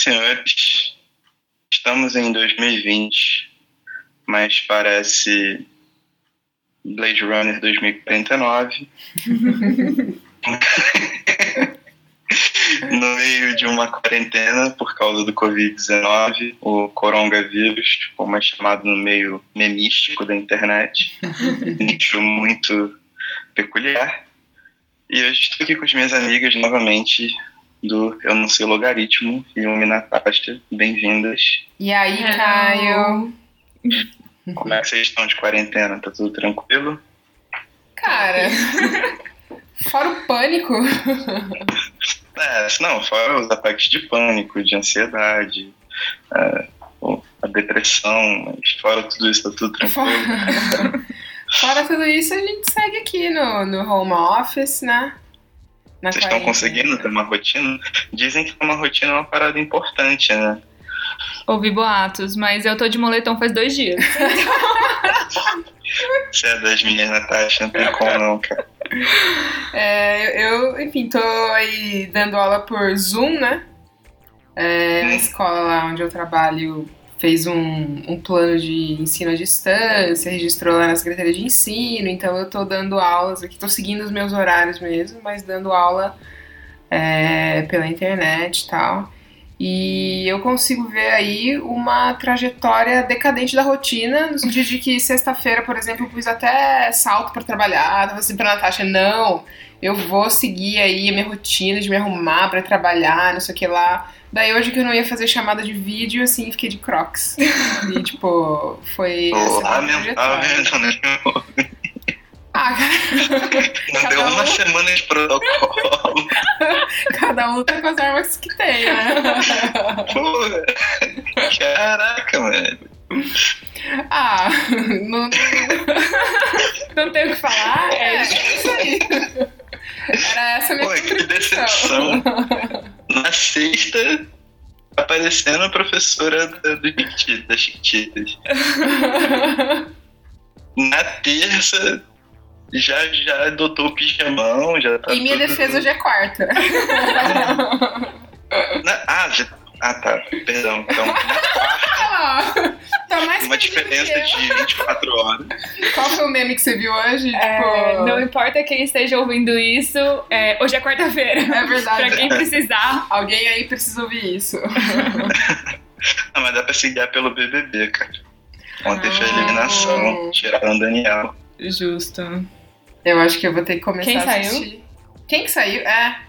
Senhores, estamos em 2020, mas parece Blade Runner 2049. no meio de uma quarentena por causa do Covid-19, o coronavírus, como é chamado no meio memístico da internet, nicho muito peculiar. E hoje estou aqui com as minhas amigas novamente do Eu Não Sei Logaritmo e o Natasha. Bem-vindas. E aí, Caio? Como é que vocês estão de quarentena? Tá tudo tranquilo? Cara, fora o pânico. É, não, fora os ataques de pânico, de ansiedade, é, a depressão, mas fora tudo isso, tá tudo tranquilo. Fora, fora tudo isso, a gente segue aqui no, no home office, né? Na Vocês estão conseguindo ter uma rotina? Dizem que uma rotina é uma parada importante, né? Ouvi boatos, mas eu tô de moletom faz dois dias. Você é das minhas, Natasha, não tem como não, cara. É, eu, enfim, tô aí dando aula por Zoom, né? É, hum. A escola lá onde eu trabalho fez um, um plano de ensino à distância, registrou lá na Secretaria de Ensino, então eu tô dando aulas aqui, tô seguindo os meus horários mesmo, mas dando aula é, pela internet e tal. E eu consigo ver aí uma trajetória decadente da rotina, no sentido de que sexta-feira, por exemplo, eu pus até salto para trabalhar, tava assim pra Natasha, não, eu vou seguir aí a minha rotina de me arrumar para trabalhar, não sei o que lá. Daí hoje que eu não ia fazer chamada de vídeo, assim, fiquei de crocs. E, tipo, foi. Oh, lamentável, né? Ah, Não deu uma semana de protocolo. Cada um tá com as armas que tem, né? Porra. Caraca, mano. Ah, não, não tenho o que falar. É, é isso aí. Era essa minha Pô, que decepção. Na sexta, aparecendo a professora do Chiquititas, das Chiquititas. Na terça, já, já adotou o pijamão, já tá. Em minha tudo... defesa, hoje é quarta. Na, ah, já, ah, tá. Perdão. Então, na quarta. tá mais uma diferença de 24 horas. Qual foi o meme que você viu hoje? É, tipo... Não importa quem esteja ouvindo isso, é, hoje é quarta-feira. É verdade. pra quem precisar. Alguém aí precisa ouvir isso. Não, mas dá pra se guiar pelo BBB, cara. Ontem ah. foi a eliminação, tiraram o Daniel. Justo. Eu acho que eu vou ter que começar Quem a assistir. Quem que saiu? É.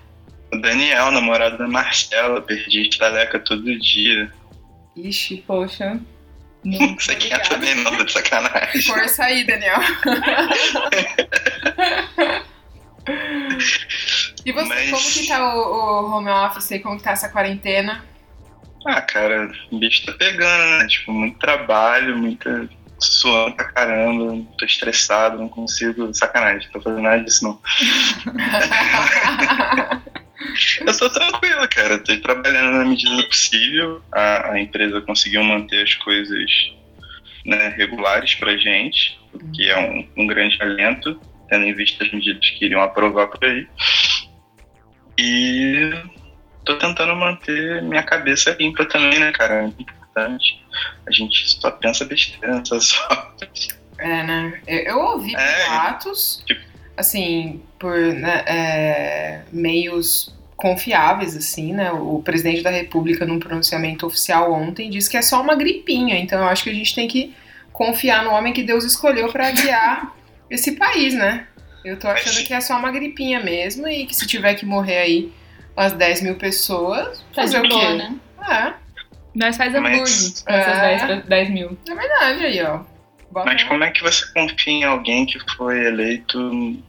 O Daniel, namorado da Marcela, perdi estaleca todo dia. Ixi. Poxa. Não, Você quer também não, de sacanagem. Força aí, Daniel. e você, Mas... como que tá o, o home office? Como que tá essa quarentena? Ah, cara, o bicho tá pegando, né? Tipo, muito trabalho, muita suando pra caramba, tô estressado, não consigo. Sacanagem, tô fazendo nada disso não. eu tô tranquilo, cara. Tô trabalhando na medida do possível. A, a empresa conseguiu manter as coisas né, regulares pra gente, o que é um, um grande alento, tendo em vista as medidas que iriam aprovar por aí. E tô tentando manter minha cabeça limpa também, né, cara? Importante. A gente só pensa besteira nessas horas. É, né? Eu, eu ouvi é, boatos, tipo... assim, por né, é, meios confiáveis, assim, né? O presidente da República, num pronunciamento oficial ontem, disse que é só uma gripinha. Então eu acho que a gente tem que confiar no homem que Deus escolheu para guiar esse país, né? Eu tô achando que é só uma gripinha mesmo e que se tiver que morrer aí umas 10 mil pessoas, tá fazer o quê? Né? É. Nós faz hambúrguer Mas... com essas é... 10, 10 mil. É verdade aí, ó. Bota Mas como é que você confia em alguém que foi eleito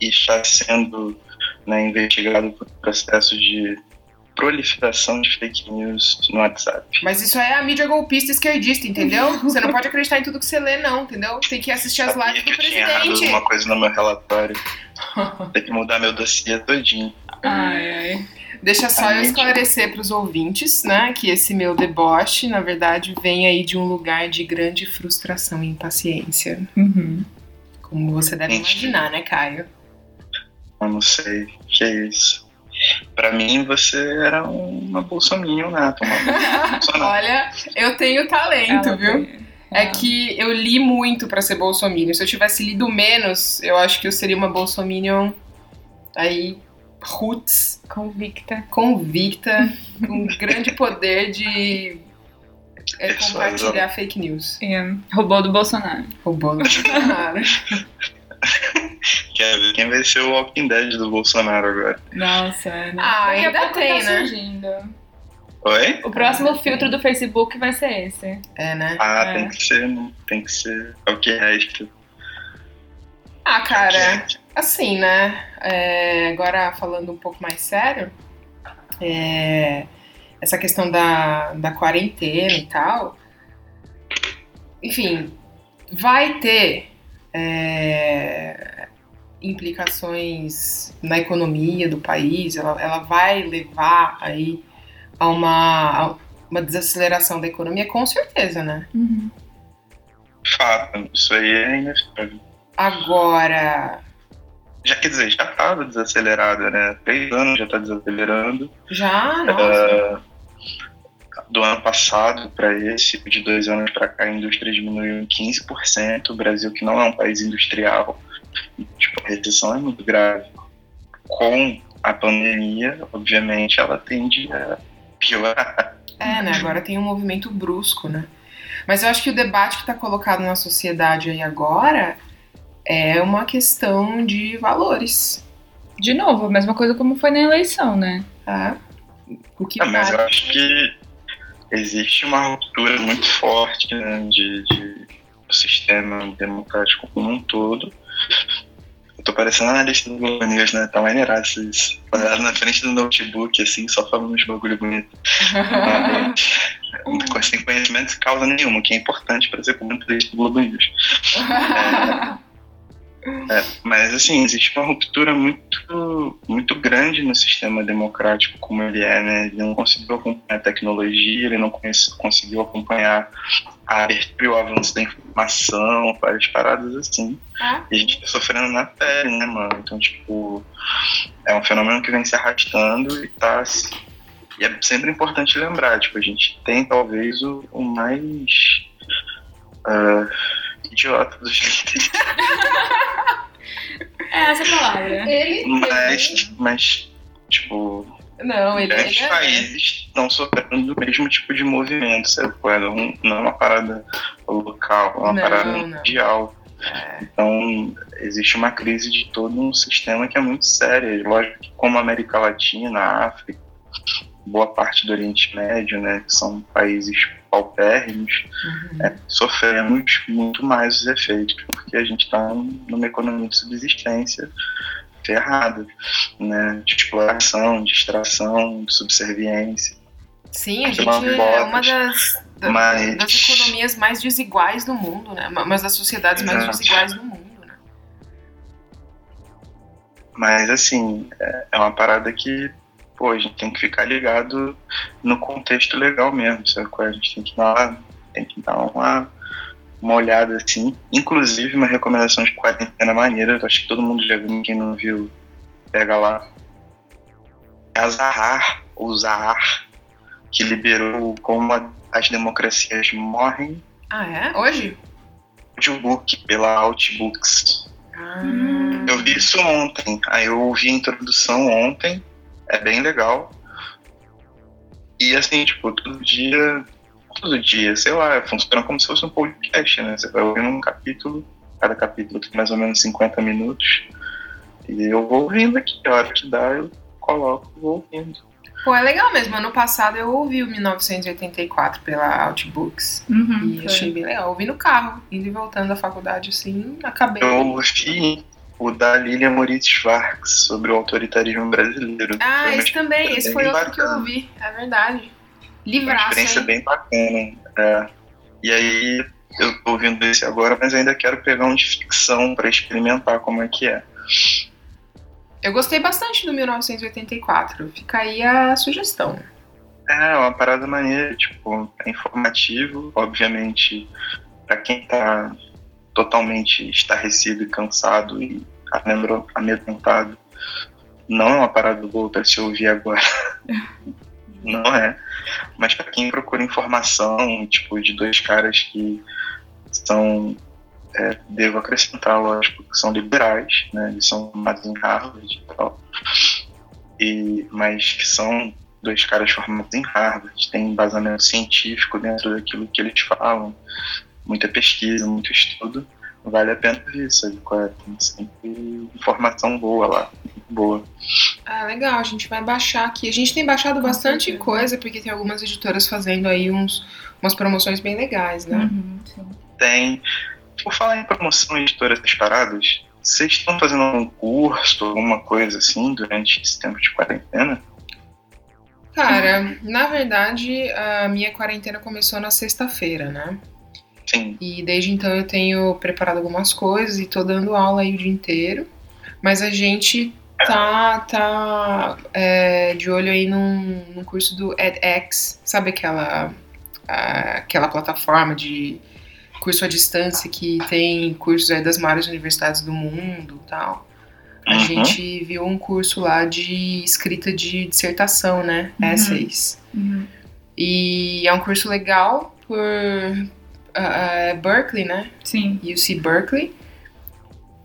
e está sendo né, investigado por processo de proliferação de fake news no WhatsApp. Mas isso é a mídia golpista esquerdista, entendeu? Você não pode acreditar em tudo que você lê, não, entendeu? Tem que assistir as lives do que presidente. Eu tinha errado uma coisa no meu relatório. Tem que mudar meu dossiê todinho. Ai, ai. Deixa só eu esclarecer para os ouvintes, né, que esse meu deboche, na verdade, vem aí de um lugar de grande frustração e impaciência. Uhum. Como você deve imaginar, né, Caio? Eu não sei. Que é isso? Pra mim, você era uma bolsominion nata, Bolsonaro. Olha, eu tenho talento, Ela viu? tem- É que eu li muito pra ser bolsominion. Se eu tivesse lido menos, eu acho que eu seria uma bolsominion aí, roots, Convicta. convicta, com grande poder de é, compartilhar fake news. É, roubou do Bolsonaro. Roubando Bolsonaro. Quer ver quem vai ser o Walking Dead do Bolsonaro agora? Nossa, né? Ah, ainda tem, tá né? surgindo. Oi? O próximo filtro do Facebook vai ser esse. É, né? Ah, É. tem que ser, né? Tem que ser. É o que resta. Ah, cara, assim, né? é, agora falando um pouco mais sério, é, essa questão da, da quarentena e tal, enfim, vai ter é, implicações na economia do país, ela, ela vai levar aí a uma, a uma desaceleração da economia, com certeza, né? Fato. Isso aí é inevitável. Agora, Já quer dizer, já estava desacelerada, né? Três anos já está desacelerando. já, nossa. Ah, do ano passado para esse, de dois anos para cá, a indústria diminuiu em 15%. O Brasil, que não é um país industrial, tipo, a recessão é muito grave. Com a pandemia, obviamente, ela tende a piorar. É, né? Agora tem um movimento brusco, né? Mas eu acho que o debate que está colocado na sociedade aí agora é uma questão de valores. De novo, a mesma coisa como foi na eleição, né? Tá? O que Ah, mas eu acho que existe uma ruptura muito forte né, de, de do sistema democrático como um todo. Eu tô parecendo analista do Globo News, né? Tá maneirado. Parado na frente do notebook, assim, só falando uns bagulho bonito. Sem conhecimento de causa nenhuma, que é importante para ser comentarista do Globo News. É, mas assim, existe uma ruptura muito, muito grande no sistema democrático como ele é, né? Ele não conseguiu acompanhar a tecnologia, ele não conseguiu acompanhar a abertura e o avanço da informação, várias paradas assim. Ah. E a gente tá sofrendo na pele, né, mano? Então, tipo, é um fenômeno que vem se arrastando e tá. E é sempre importante lembrar, tipo, a gente tem talvez o, o mais ah, idiota dos líderes. É essa a palavra. Ele. Mas, mas tipo, Não, ele. grandes é- países estão sofrendo do mesmo tipo de movimento, sabe? Não, não é uma parada local, é uma Não, parada não. mundial. Então, existe uma crise de todo um sistema que é muito séria. Lógico que como a América Latina, a África, boa parte do Oriente Médio, né, que são países paupérrimos, Uhum. é, sofremos muito mais os efeitos, porque a gente está numa economia de subsistência ferrada, né, de exploração, de extração, de subserviência. Sim, a gente é uma botas, das, da- mas- das economias mais desiguais do mundo, né? Uma das sociedades mais Exato. desiguais do mundo, né? Mas, assim, é, é uma parada que, pô, a gente tem que ficar ligado no contexto legal mesmo, sabe? é? A gente tem que dar, tem que dar uma, uma olhada, assim. Inclusive, uma recomendação de quarentena maneira, eu acho que todo mundo já viu, quem não viu, pega lá. É a Zahar, ou Zahar, que liberou como as democracias morrem, Ah, é? Hoje? audiobook pela Outbooks. Ah. Eu vi isso ontem. Aí eu ouvi a introdução ontem. É bem legal. E assim, tipo, todo dia. Todo dia, sei lá, funciona como se fosse um podcast, né? Você vai ouvindo um capítulo, cada capítulo tem mais ou menos 50 minutos. E eu vou ouvindo aqui, a hora que dá, eu coloco e vou ouvindo. Pô, é legal mesmo. Ano passado eu ouvi o 1984 pela Outbooks. Uhum, E foi. achei bem legal. Ouvi no carro, indo e voltando da faculdade, assim, acabei. Eu ouvi o da Lilia Moritz Schwartz sobre o autoritarismo brasileiro. Ah, uma esse também. Esse foi outro que eu ouvi. É verdade. uma Livraço, experiência hein? bem bacana. é. E aí eu tô ouvindo esse agora, mas ainda quero pegar um de ficção para experimentar como é que é. Eu gostei bastante do 1984. Fica aí a sugestão. É uma parada maneira, tipo, é informativo, obviamente, para quem tá totalmente estarrecido e cansado e amedro- amedrontado, não é uma parada boa para se ouvir agora. não é. Mas para quem procura informação, tipo, de dois caras que são, é, devo acrescentar, lógico, que são liberais, né? Eles são formados em Harvard e tal. E, mas que são dois caras formados em Harvard, tem embasamento científico dentro daquilo que eles falam, muita pesquisa, muito estudo vale a pena ver, sabe? É? Tem sempre informação boa lá. Boa. Ah, legal, a gente vai baixar aqui. A gente tem baixado bastante coisa, porque tem algumas editoras fazendo aí uns, umas promoções bem legais, né? Uhum, tem. Por falar em promoção e editoras paradas, vocês estão fazendo algum curso, alguma coisa assim, durante esse tempo de quarentena? Cara, na verdade, a minha quarentena começou na sexta-feira, né? Sim. E desde então eu tenho preparado algumas coisas e tô dando aula aí o dia inteiro. Mas a gente tá, tá é, de olho aí num, num curso do edX, sabe aquela, a, aquela plataforma de curso à distância que tem cursos aí das maiores universidades do mundo tal. A uhum. gente viu um curso lá de escrita de dissertação, né? Uhum. Essays. Uhum. E é um curso legal por, uh, Berkeley, né? Sim. UC Berkeley.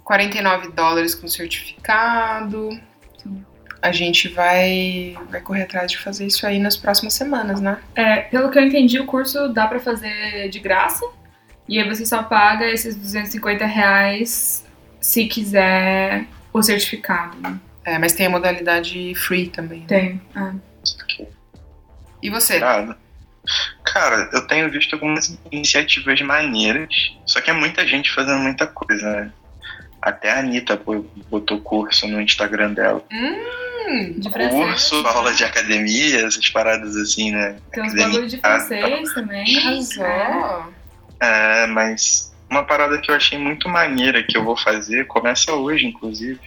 49 dólares com certificado. A gente vai, vai correr atrás de fazer isso aí nas próximas semanas, né? É, pelo que eu entendi, o curso dá para fazer de graça. E aí você só paga esses 250 reais se quiser o certificado. Né? É, mas tem a modalidade free também. Né? Tem. Ah. E você? Nada. Cara, eu tenho visto algumas iniciativas maneiras, só que é muita gente fazendo muita coisa, né? Até a Anitta botou curso no Instagram dela. Hum, de curso, aula de academia, essas paradas assim, né? Tem uns bagulho de francês também. Arrasou. É, mas uma parada que eu achei muito maneira que eu vou fazer, começa hoje, inclusive,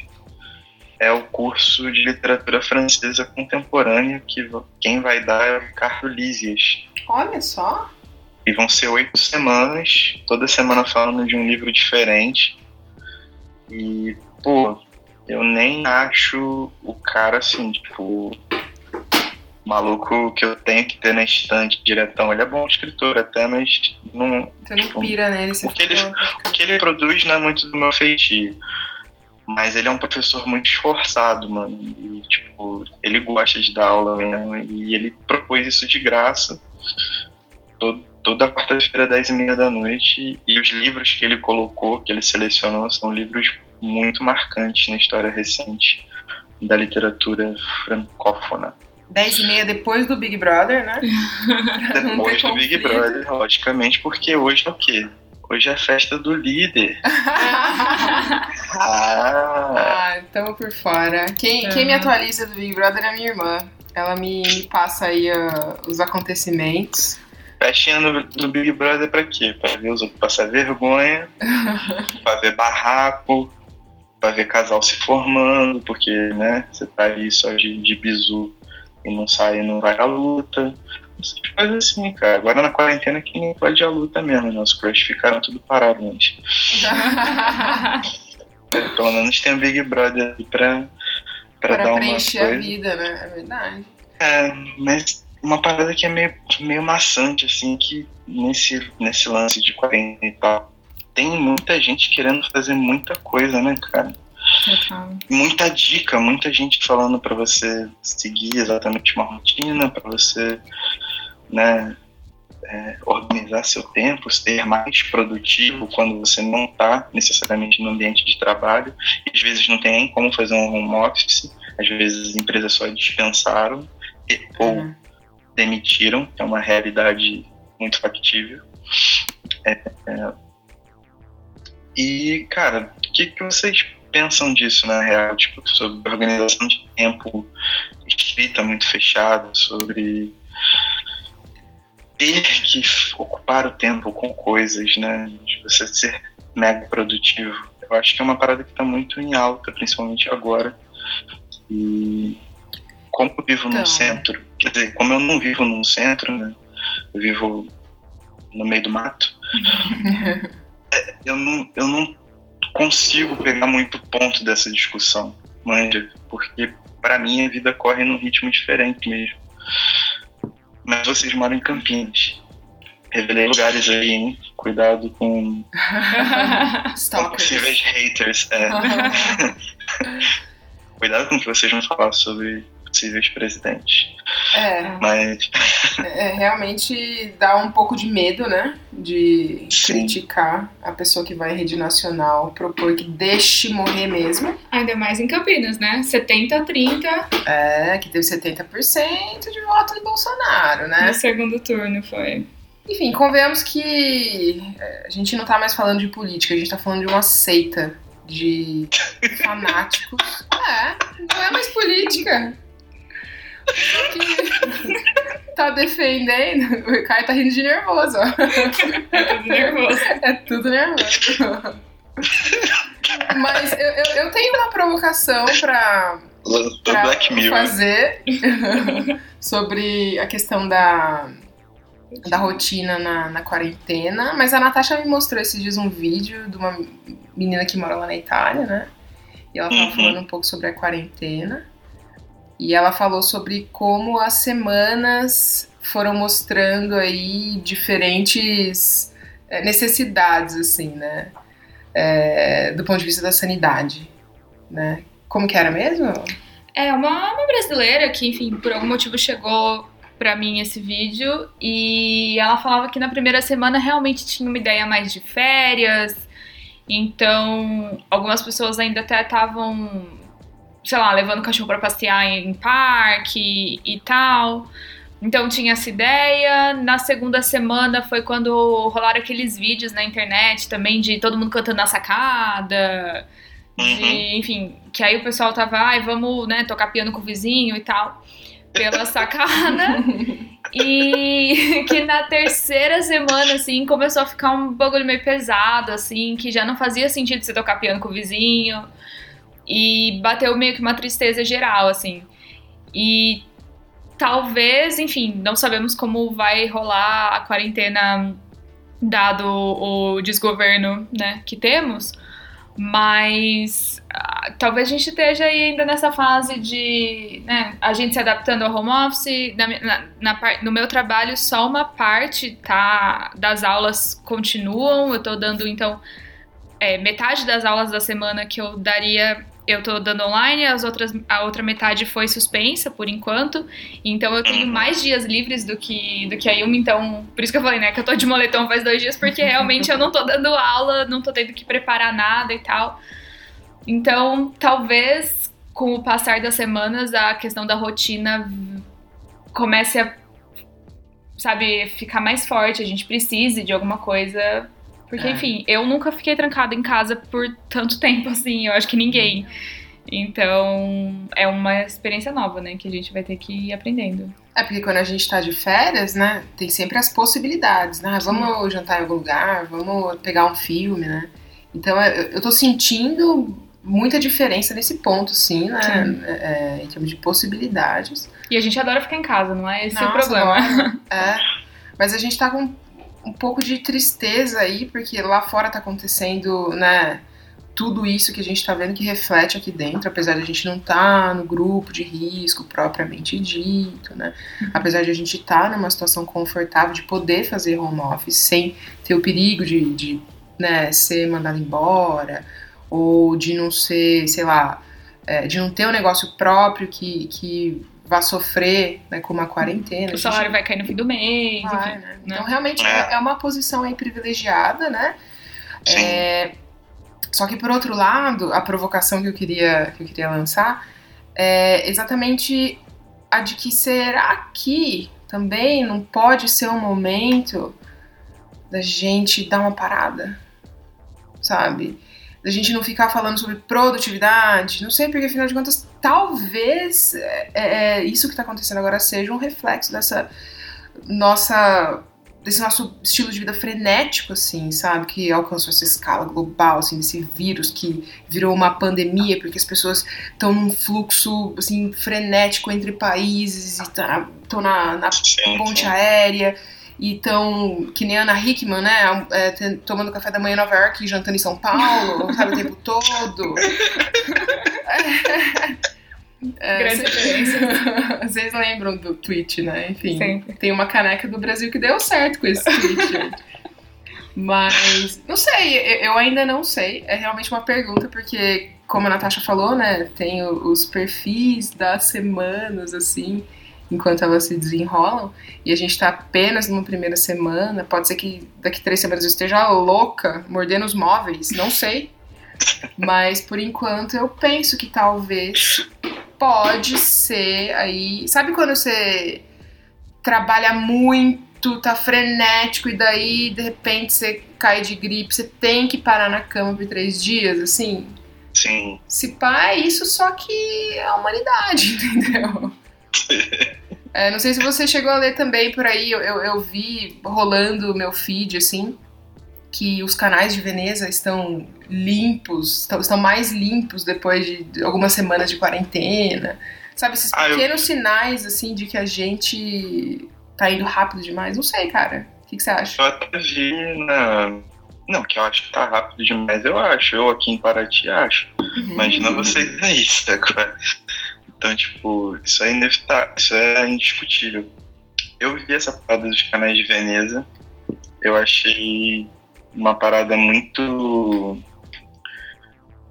é o curso de literatura francesa contemporânea que quem vai dar é o Ricardo Lísias. Olha só. E vão ser oito semanas, toda semana falando de um livro diferente. E, pô, eu nem acho o cara assim, tipo, maluco que eu tenho que ter na estante diretão. Ele é bom escritor até, mas não. Você não tipo, pira nele, o que, ele, o que ele produz não é muito do meu feitio. Mas ele é um professor muito esforçado, mano. E, tipo, ele gosta de dar aula mesmo. E ele propôs isso de graça. Todo, toda quarta-feira, 10 e meia da noite. E os livros que ele colocou, que ele selecionou, são livros muito marcantes na história recente da literatura francófona. 10 e meia depois do Big Brother, né? depois do Big Brother, logicamente, porque hoje é o quê? Hoje é a festa do líder. ah, ah estamos por fora. Quem, uhum. quem me atualiza do Big Brother é a minha irmã. Ela me, me passa aí uh, os acontecimentos. Festinha do, do Big Brother pra quê? Pra ver os outros passar vergonha, pra ver barraco, pra ver casal se formando, porque, né, você tá aí só de, de bizu e não sai, não vai à luta coisas assim, cara. Agora na quarentena que nem pode a luta mesmo, né? Os crush ficaram tudo parados antes. é, pelo menos tem o Big Brother aí pra, pra, pra dar uma preencher coisa. a vida, né? É verdade. É, mas uma parada que é meio, meio maçante, assim, que nesse, nesse lance de quarentena e tal, tem muita gente querendo fazer muita coisa, né, cara? Muita dica, muita gente falando para você seguir exatamente uma rotina, para você né, é, organizar seu tempo, ser mais produtivo quando você não está necessariamente no ambiente de trabalho. E às vezes não tem nem como fazer um home office, às vezes as empresas só dispensaram e, ou uhum. demitiram, é uma realidade muito factível. É, é, e, cara, o que, que vocês pensam disso na real? Tipo, sobre organização de tempo escrita muito fechada, sobre ter que ocupar o tempo com coisas, né? De você ser mega produtivo. Eu acho que é uma parada que está muito em alta, principalmente agora. E como eu vivo então. num centro, quer dizer, como eu não vivo num centro, né? Eu vivo no meio do mato. é, eu, não, eu não consigo pegar muito ponto dessa discussão. manja, porque para mim a vida corre num ritmo diferente mesmo. Mas vocês moram em Campinas. Revelei lugares aí, hein? Cuidado com, com possíveis haters. É. Cuidado com o que vocês vão falar sobre possíveis presidentes. É. Mas. É, realmente dá um pouco de medo, né? De Sim. criticar a pessoa que vai em rede nacional, propor que deixe morrer mesmo. Ainda mais em Campinas, né? 70 a 30 É, que teve 70% de voto do Bolsonaro, né? no segundo turno foi. Enfim, convenhamos que é, a gente não tá mais falando de política, a gente tá falando de uma seita de fanáticos. É, não é mais política. Tá defendendo. O Caio tá rindo de nervoso, ó. Eu tô nervoso. É tudo nervoso. Mas eu, eu, eu tenho uma provocação pra, pra fazer sobre a questão da, da rotina na, na quarentena. Mas a Natasha me mostrou esses dias um vídeo de uma menina que mora lá na Itália, né? E ela tava Uhum. falando um pouco sobre a quarentena. E ela falou sobre como as semanas foram mostrando aí diferentes eh, necessidades, assim, né? Eh, do ponto de vista da sanidade, né? Como que era mesmo? É, uma, uma brasileira que, enfim, por algum motivo chegou pra mim esse vídeo e ela falava que na primeira semana realmente tinha uma ideia mais de férias, então algumas pessoas ainda até estavam, sei lá, levando o cachorro pra passear em parque e tal. Então tinha essa ideia. Na segunda semana foi quando rolaram aqueles vídeos na internet também de todo mundo cantando na sacada Uhum. de, enfim, que aí o pessoal tava, ai, vamos, né, tocar piano com o vizinho e tal, pela sacada. e que na terceira semana, assim, começou a ficar um bagulho meio pesado, assim, que já não fazia sentido você tocar piano com o vizinho. E bateu meio que uma tristeza geral, assim. E talvez, enfim, não sabemos como vai rolar a quarentena dado o desgoverno, né, que temos. Mas ah, talvez a gente esteja ainda nessa fase de né, a gente se adaptando ao home office. Na, na- na no meu trabalho, só uma parte tá, das aulas continuam. Eu tô dando, então, é, metade das aulas da semana que eu daria, eu tô dando online, as outras, a outra metade foi suspensa por enquanto. Então eu tenho mais dias livres do que, do que a Yumi, então por isso que eu falei, né, que eu tô de moletom faz dois dias, porque realmente eu não tô dando aula, não tô tendo que preparar nada e tal. Então, talvez com o passar das semanas a questão da rotina comece a, sabe, ficar mais forte, a gente precise de alguma coisa. Porque, É. enfim, eu nunca fiquei trancada em casa por tanto tempo assim, eu acho que ninguém. Então, é uma experiência nova, né, que a gente vai ter que ir aprendendo. É porque quando a gente tá de férias, né, tem sempre as possibilidades, né? Ah, Vamos jantar em algum lugar, vamos pegar um filme, né? Então eu, eu tô sentindo muita diferença nesse ponto, sim, né? Sim. É, em termos de possibilidades. E a gente adora ficar em casa, não é esse o Nossa, problema. agora, É. Mas a gente tá com um pouco de tristeza aí, porque lá fora tá acontecendo, né? Tudo isso que a gente tá vendo que reflete aqui dentro, apesar de a gente não estar no grupo de risco propriamente dito, né? Apesar de a gente estar numa situação confortável de poder fazer home office sem ter o perigo de, de né, ser mandado embora, ou de não ser, sei lá, é, de não ter um negócio próprio que, que vá sofrer né, com uma quarentena. A O gente salário vai cair no fim do mês, Vai, enfim. né? né? Então, realmente, É. é. é uma posição aí privilegiada, né? É, só que, por outro lado, a provocação que eu queria, que eu queria lançar é exatamente a de que será que também não pode ser um momento da gente dar uma parada, sabe? Da gente não ficar falando sobre produtividade, não sei, porque afinal de contas, talvez é, é, isso que está acontecendo agora seja um reflexo dessa nossa desse nosso estilo de vida frenético, assim, sabe? Que alcançou essa escala global, assim, desse vírus que virou uma pandemia, porque as pessoas estão num fluxo, assim, frenético entre países, e estão na, na Sim, ponte aérea, e estão, que nem a Ana Hickman, né? é, tomando café da manhã em Nova York e jantando em São Paulo, sabe? O tempo todo. É. Vocês lembram do tweet, né? Enfim, Sempre. tem uma caneca do Brasil que deu certo com esse tweet. Mas, não sei, eu ainda não sei. É realmente uma pergunta, porque, como a Natasha falou, né? Tem os perfis das semanas, assim, enquanto elas se desenrolam. E a gente tá apenas numa primeira semana. Pode ser que daqui três semanas eu esteja louca, mordendo os móveis, não sei. Mas, por enquanto, eu penso que talvez pode ser aí. Sabe quando você trabalha muito, tá frenético e daí de repente você cai de gripe, você tem que parar na cama por três dias, assim? Sim. Se pá, é isso só que é a humanidade, entendeu? É, não sei se você chegou a ler também por aí, eu, eu, eu vi rolando o meu feed, assim, que os canais de Veneza estão limpos, estão, estão mais limpos depois de algumas semanas de quarentena. Sabe, esses Ah, eu- pequenos sinais, assim, de que a gente tá indo rápido demais. Não sei, cara. O que, que você acha? Eu até vi na. Não, que eu acho que tá rápido demais, eu acho. Eu aqui em Paraty acho. Imagina vocês aí, sacou? Então, tipo, isso é inevitável, isso é indiscutível. Eu vi essa parada dos canais de Veneza, eu achei uma parada muito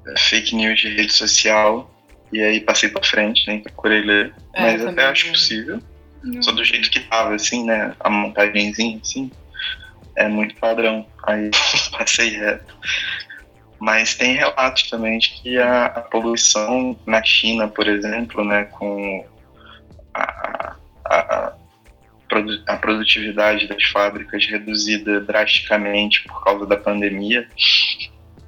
é, fake news de rede social, e aí passei pra frente, nem procurei ler, É, mas até acho não. possível. Só do jeito que tava, assim, né? A montagenzinha, assim, é muito padrão. Aí passei reto. Mas tem relatos também de que a, a poluição na China, por exemplo, né, com a, a produtividade das fábricas reduzida drasticamente por causa da pandemia,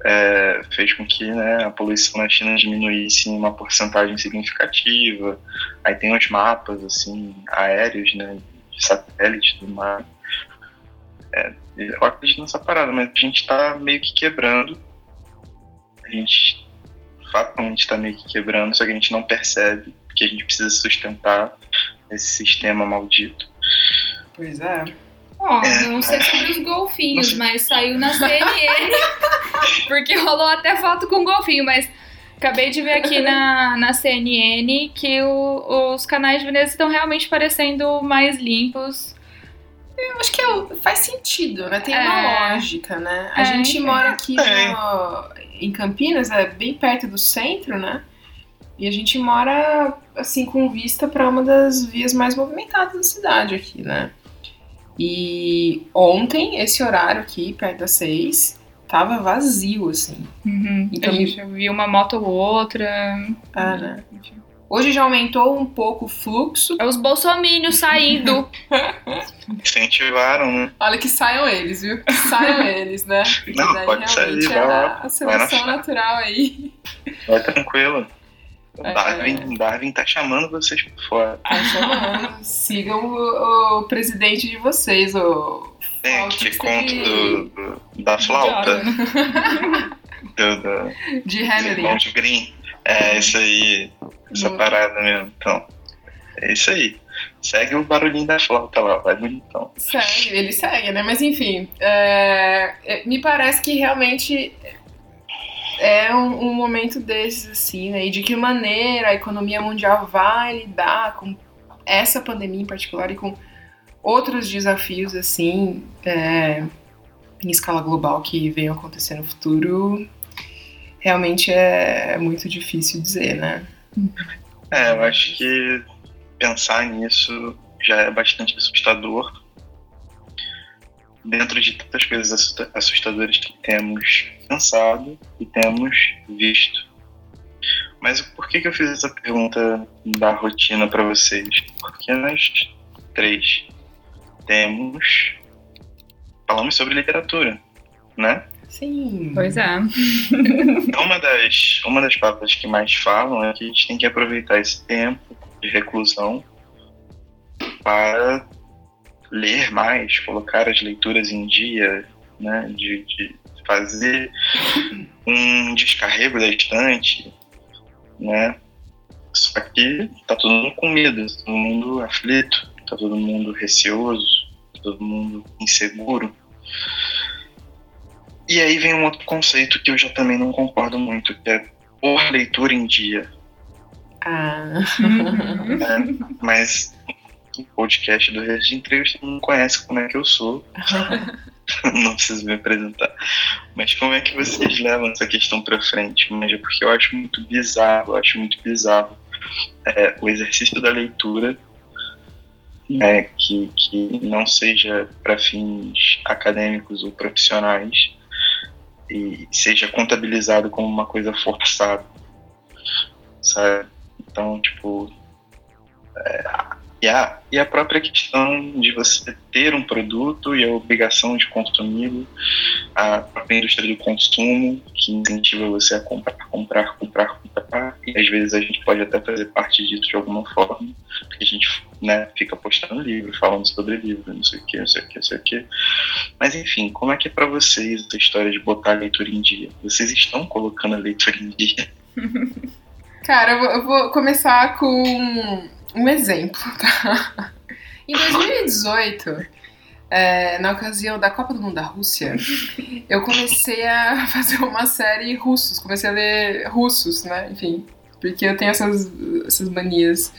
é, fez com que né, a poluição na China diminuísse em uma porcentagem significativa. Aí tem os mapas assim aéreos, né, de satélite do mar. É, eu acredito nessa parada, mas a gente está meio que quebrando. A gente fatalmente está meio que quebrando, só que a gente não percebe que a gente precisa sustentar esse sistema maldito. Pois é. Ó, É. não sei sobre os golfinhos, mas saiu na CNN. porque rolou até foto com golfinho, mas acabei de ver aqui na, na CNN que o- os canais de Veneza estão realmente parecendo mais limpos. Eu acho que é- faz sentido, né? Tem É. uma lógica, né? A É, gente enfim. mora aqui É. no- em Campinas, é bem perto do centro, né? E a gente mora, assim, com vista para uma das vias mais movimentadas da cidade aqui, né? E ontem, esse horário aqui, perto das seis, tava vazio, assim. Então, a gente viu uma moto ou outra. Ah, né? Hoje já aumentou um pouco o fluxo. É os bolsomínios saindo. Incentivaram, né? Olha que saiam eles, viu? Que saiam eles, né? Porque Não, daí pode sair, vai é lá, a, seleção natural aí. Vai tranquilo. É. Darwin, Darwin tá chamando vocês por fora. Tá chamando. Sigam o, o presidente de vocês, o. Tem Autista aquele conto de- do, do- da flauta, do, do, De Hamilton. Green. É isso aí, essa No- parada mesmo. Então, é isso aí. Segue o barulhinho da flauta lá, vai bonitão. Segue, ele segue, né? Mas enfim, é, é, me parece que realmente é um, um momento desses, assim, né? E de que maneira a economia mundial vai lidar com essa pandemia em particular e com outros desafios, assim, é, em escala global que venham acontecer no futuro, realmente é muito difícil dizer, né? É, eu acho que pensar nisso já é bastante assustador. Dentro de tantas coisas assusta- assustadoras que temos pensado e temos visto. Mas por que, que eu fiz essa pergunta da rotina para vocês? Porque nós três temos. Falamos sobre literatura, né? Sim. Pois é. Uma das, uma das palavras que mais falam é que a gente tem que aproveitar esse tempo de reclusão para ler mais, colocar as leituras em dia, né, de, de fazer um descarrego da estante, né, só que tá todo mundo com medo, tá todo mundo aflito, tá todo mundo receoso, tá todo mundo inseguro. E aí vem um outro conceito que eu já também não concordo muito, que é por leitura em dia. Ah. Né? Mas podcast do Rede de Entrevista não conhece como é que eu sou. não preciso me apresentar. Mas como é que vocês levam essa questão pra frente? Mas é porque eu acho muito bizarro, eu acho muito bizarro é, o exercício da leitura né, que, que não seja para fins acadêmicos ou profissionais e seja contabilizado como uma coisa forçada, sabe? Então, tipo, é, e, a, e a própria questão de você ter um produto e a obrigação de consumi-lo, a própria indústria do consumo, que incentiva você a comprar, comprar, comprar, comprar, e às vezes a gente pode até fazer parte disso de alguma forma, porque a gente né, fica postando livro, falando sobre livro, não sei o que, não sei o que, não sei o que. Mas enfim, como é que é para vocês essa história de botar a leitura em dia? Vocês estão colocando a leitura em dia? Cara, eu vou, eu vou começar com um exemplo, tá? Em 2018, é, na ocasião da Copa do Mundo da Rússia, eu comecei a fazer uma série russos, comecei a ler russos, né? Enfim, porque eu tenho essas, essas manias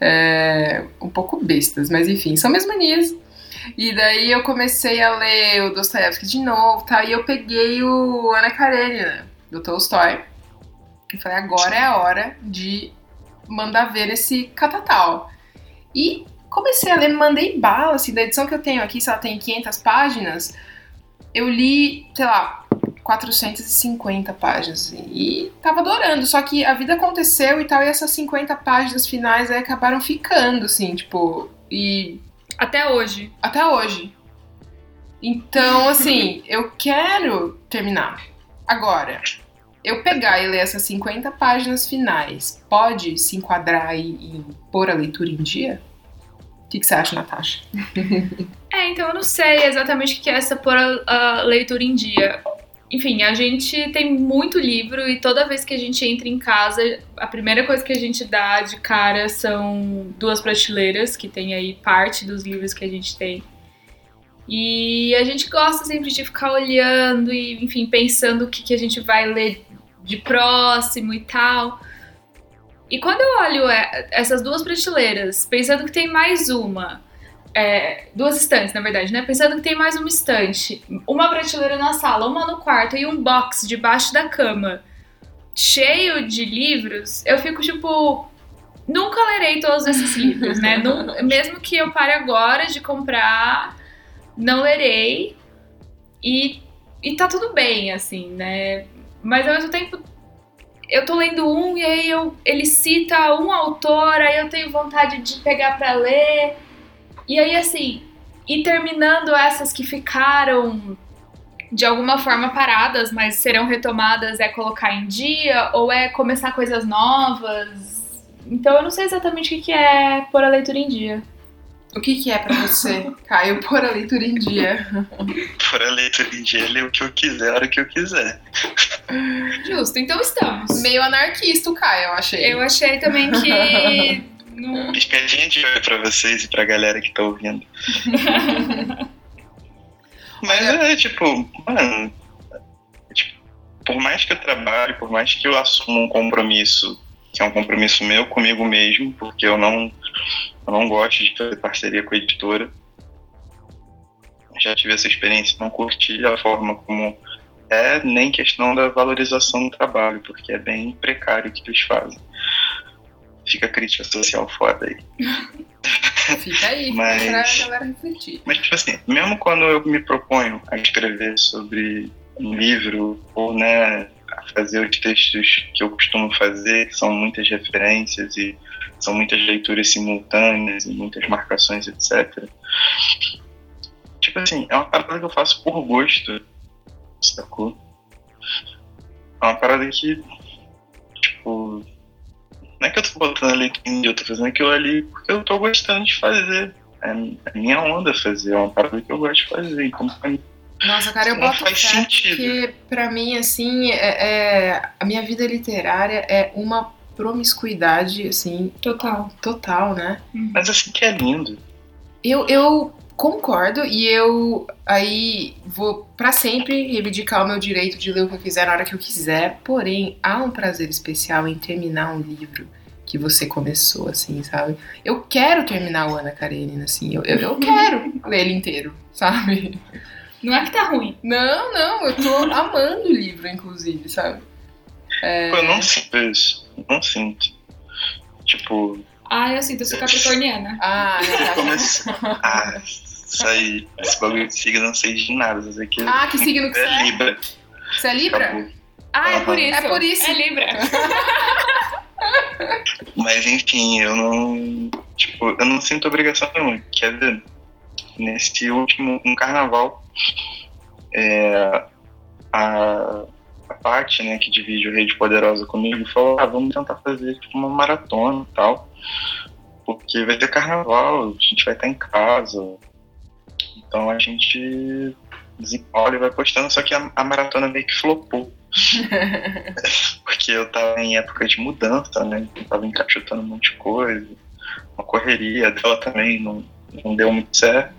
é, um pouco bestas, mas enfim, são minhas manias. E daí eu comecei a ler o Dostoiévski de novo, tá? E eu peguei o Ana Karenina, do Tolstói. E falei, agora é a hora de mandar ver esse catatal. E comecei a ler, mandei bala, assim, da edição que eu tenho aqui, se ela tem 500 páginas, eu li, sei lá, 450 páginas. E tava adorando, só que a vida aconteceu e tal, e essas 50 páginas finais aí acabaram ficando, assim, tipo, e Até hoje. até hoje. Então, assim, eu quero terminar. Agora, eu pegar e ler essas 50 páginas finais, pode se enquadrar aí em pôr a leitura em dia? O que, que você acha, Natasha? É, então eu não sei exatamente o que é essa pôr a, a leitura em dia. Enfim, a gente tem muito livro e toda vez que a gente entra em casa, a primeira coisa que a gente dá de cara são duas prateleiras, que tem aí parte dos livros que a gente tem. E a gente gosta sempre de ficar olhando e, enfim, pensando o que, que a gente vai ler de próximo e tal. E quando eu olho é, essas duas prateleiras, pensando que tem mais uma, é, duas estantes, na verdade, né? Pensando que tem mais uma estante, uma prateleira na sala, uma no quarto e um box debaixo da cama, cheio de livros, eu fico tipo. Nunca lerei todos esses livros, né? Mesmo que eu pare agora de comprar, não lerei. E, e tá tudo bem, assim, né? Mas ao mesmo tempo, eu tô lendo um e aí eu, ele cita um autor, aí eu tenho vontade de pegar pra ler. E aí, assim, e terminando essas que ficaram de alguma forma paradas, mas serão retomadas, é colocar em dia ou é começar coisas novas. Então eu não sei exatamente o que é pôr a leitura em dia. O que, que é pra você, Caio, pôr a leitura em dia? Por a leitura em dia, ler o que eu quiser, a hora que eu quiser. Justo, então estamos. Meio anarquista o Caio, eu achei. Eu achei também que. não- Piscadinha de olho pra vocês e pra galera que tá ouvindo. Mas é tipo, mano, tipo, por mais que eu trabalhe, por mais que eu assuma um compromisso, que é um compromisso meu comigo mesmo, porque eu não, eu não gosto de fazer parceria com a editora. Já tive essa experiência, não curti a forma como é, nem questão da valorização do trabalho, porque é bem precário o que eles fazem. Fica a crítica social foda aí. Fica aí, Mas- pra galera refletir. Mas, tipo assim, mesmo quando eu me proponho a escrever sobre um livro, ou, né, a fazer os textos que eu costumo fazer, que são muitas referências e são muitas leituras simultâneas e muitas marcações, etc. Tipo assim, é uma parada que eu faço por gosto, sacou? É uma parada que, tipo, não é que eu tô botando a leitura em dia, eu tô fazendo aquilo ali porque eu tô gostando de fazer é a minha onda fazer, é uma parada que eu gosto de fazer. Então, pra mim, Nossa, cara, eu Não boto faz sentido. porque pra mim, assim, é, é- a minha vida literária é uma promiscuidade, assim, Total. total, né? mas assim que é lindo. Eu, eu concordo e eu aí vou pra sempre reivindicar o meu direito de ler o que eu quiser na hora que eu quiser. Porém, há um prazer especial em terminar um livro que você começou, assim, sabe? Eu quero terminar o Ana Karenina, assim, eu, eu, eu quero ler ele inteiro, sabe? Não é que tá ruim. Não, não, eu tô amando o livro, inclusive, sabe? É... Eu não sinto isso. Não sinto. Tipo. Ah, eu sinto, eu sou capricorniana. Ah, eu comecei... ah, isso aí. Esse bagulho de signo eu não sei de nada. Isso aqui ah, que signo que é você é? Libra. Você é Libra? Acabou. Ah, é por isso. É por isso. É Libra. Mas enfim, eu não. Tipo, eu não sinto obrigação nenhuma. Quer ver? Nesse último um carnaval, é, a, parte né, que divide o Rede Poderosa comigo falou: ah, vamos tentar fazer tipo, uma maratona e tal. Porque vai ter carnaval, a gente vai estar em casa. Então a gente desenrola e vai postando, só que a, a maratona meio que flopou. Porque eu tava em época de mudança, né? Eu tava encaixotando um monte de coisa. Uma correria dela também não, não deu muito certo.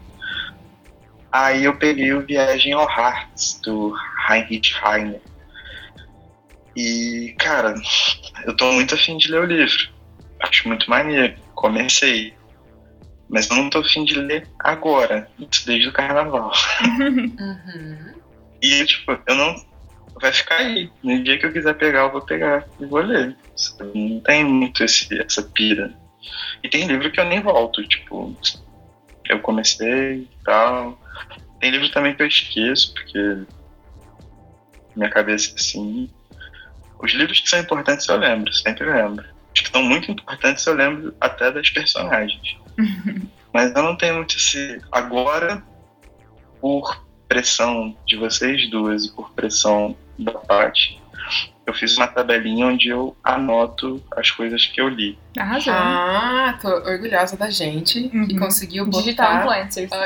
Aí eu peguei o Viagem ao Hearts, do Heinrich Heine. E, cara, eu tô muito afim de ler o livro. Acho muito maneiro. Comecei. Mas eu não tô afim de ler agora. Isso desde o carnaval. Uhum. E, tipo, eu não. Vai ficar aí. No dia que eu quiser pegar, eu vou pegar e vou ler. Não tem muito esse, essa pira. E tem livro que eu nem volto, tipo, eu comecei e tal. Tem livro também que eu esqueço, porque minha cabeça é assim. Os livros que são importantes eu lembro, sempre lembro. Os que são muito importantes eu lembro até das personagens. Mas eu não tenho muito esse. Agora, por pressão de vocês duas e por pressão da parte, eu fiz uma tabelinha onde eu anoto as coisas que eu li. Arrasou. Ah, tô orgulhosa da gente que Uhum. conseguiu botar... Digital influencers.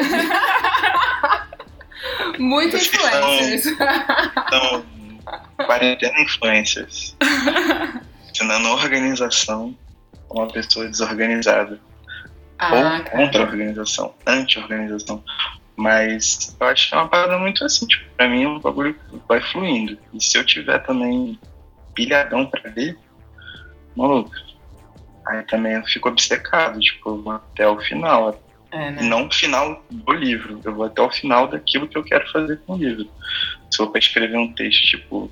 Muito influencers. Então, quarentena influencers. Ensinando organização a uma pessoa desorganizada. Ah, ou contra a organização, anti-organização. Mas eu acho que é uma parada muito assim, tipo, pra mim é um bagulho que vai fluindo. E se eu tiver também pilhadão pra ler, maluco, aí também eu fico obcecado, tipo, até o final. É, né? Não o final do livro, eu vou até o final daquilo que eu quero fazer com o livro. Se for pra escrever um texto, tipo,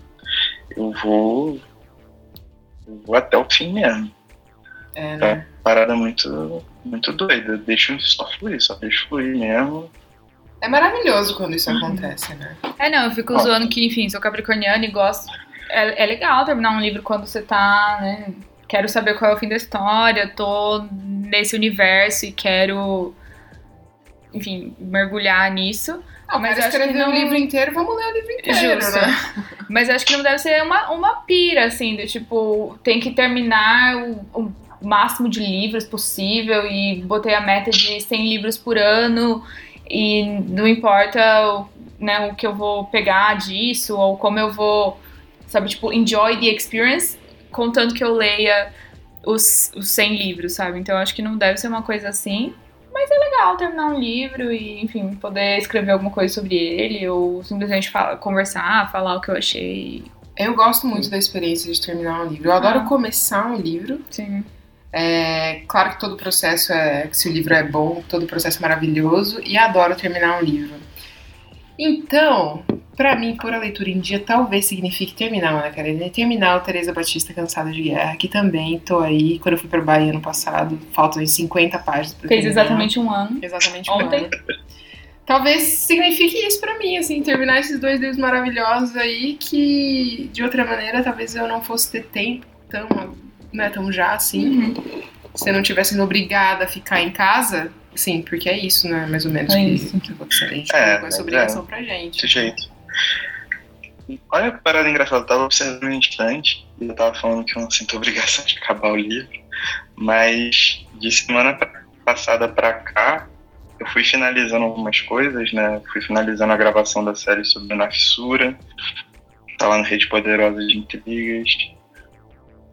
eu vou. Eu vou até o fim mesmo É, né? parada muito, muito doida. Deixa só fluir, só deixa fluir mesmo. É maravilhoso quando isso acontece, né? É, não, eu fico Ó. zoando que, enfim, sou capricorniana e gosto. É, é legal terminar um livro quando você tá, né? Quero saber qual é o fim da história, tô nesse universo e quero, enfim, mergulhar nisso. Ah, Mas acho que o não- livro inteiro, vamos ler o livro inteiro, Justo. né? Mas acho que não deve ser uma, uma pira, assim, do tipo, tem que terminar o, o máximo de livros possível e botei a meta de 100 livros por ano e não importa o, né, o que eu vou pegar disso ou como eu vou, sabe, tipo, enjoy the experience, contanto que eu leia os, os 100 livros, sabe? Então eu acho que não deve ser uma coisa assim. Mas é legal terminar um livro e, enfim, poder escrever alguma coisa sobre ele ou simplesmente falar, conversar, falar o que eu achei. Eu gosto muito da experiência de terminar um livro. Eu adoro Ah. começar um livro. Sim. É, claro que todo o processo é. Se o livro é bom, todo o processo é maravilhoso. E adoro terminar um livro. Então, pra mim, pôr a leitura em dia talvez signifique terminar Ana Karenina e terminar o Teresa Batista Cansada de Guerra, que também tô aí. Quando eu fui pra Bahia ano passado, faltam uns 50 páginas pra Fez terminar. exatamente um ano. Exatamente um Ontem. ano. Talvez signifique isso pra mim, assim, terminar esses dois livros maravilhosos aí que, de outra maneira, talvez eu não fosse ter tempo tão, né, tão já, assim. Se eu não tivesse sendo obrigada a ficar em casa, sim, porque é isso, né, mais ou menos, É que, isso. que aconteceria. A gente É, colocou essa mas obrigação pra gente. Desse jeito. Olha que parada engraçada, eu tava observando um instante e eu tava falando que eu não sinto obrigação de acabar o livro, mas de semana passada pra cá eu fui finalizando algumas coisas, né? Fui finalizando a gravação da série sobre a Nafissura, tá lá no Rede Poderosa de Intrigas.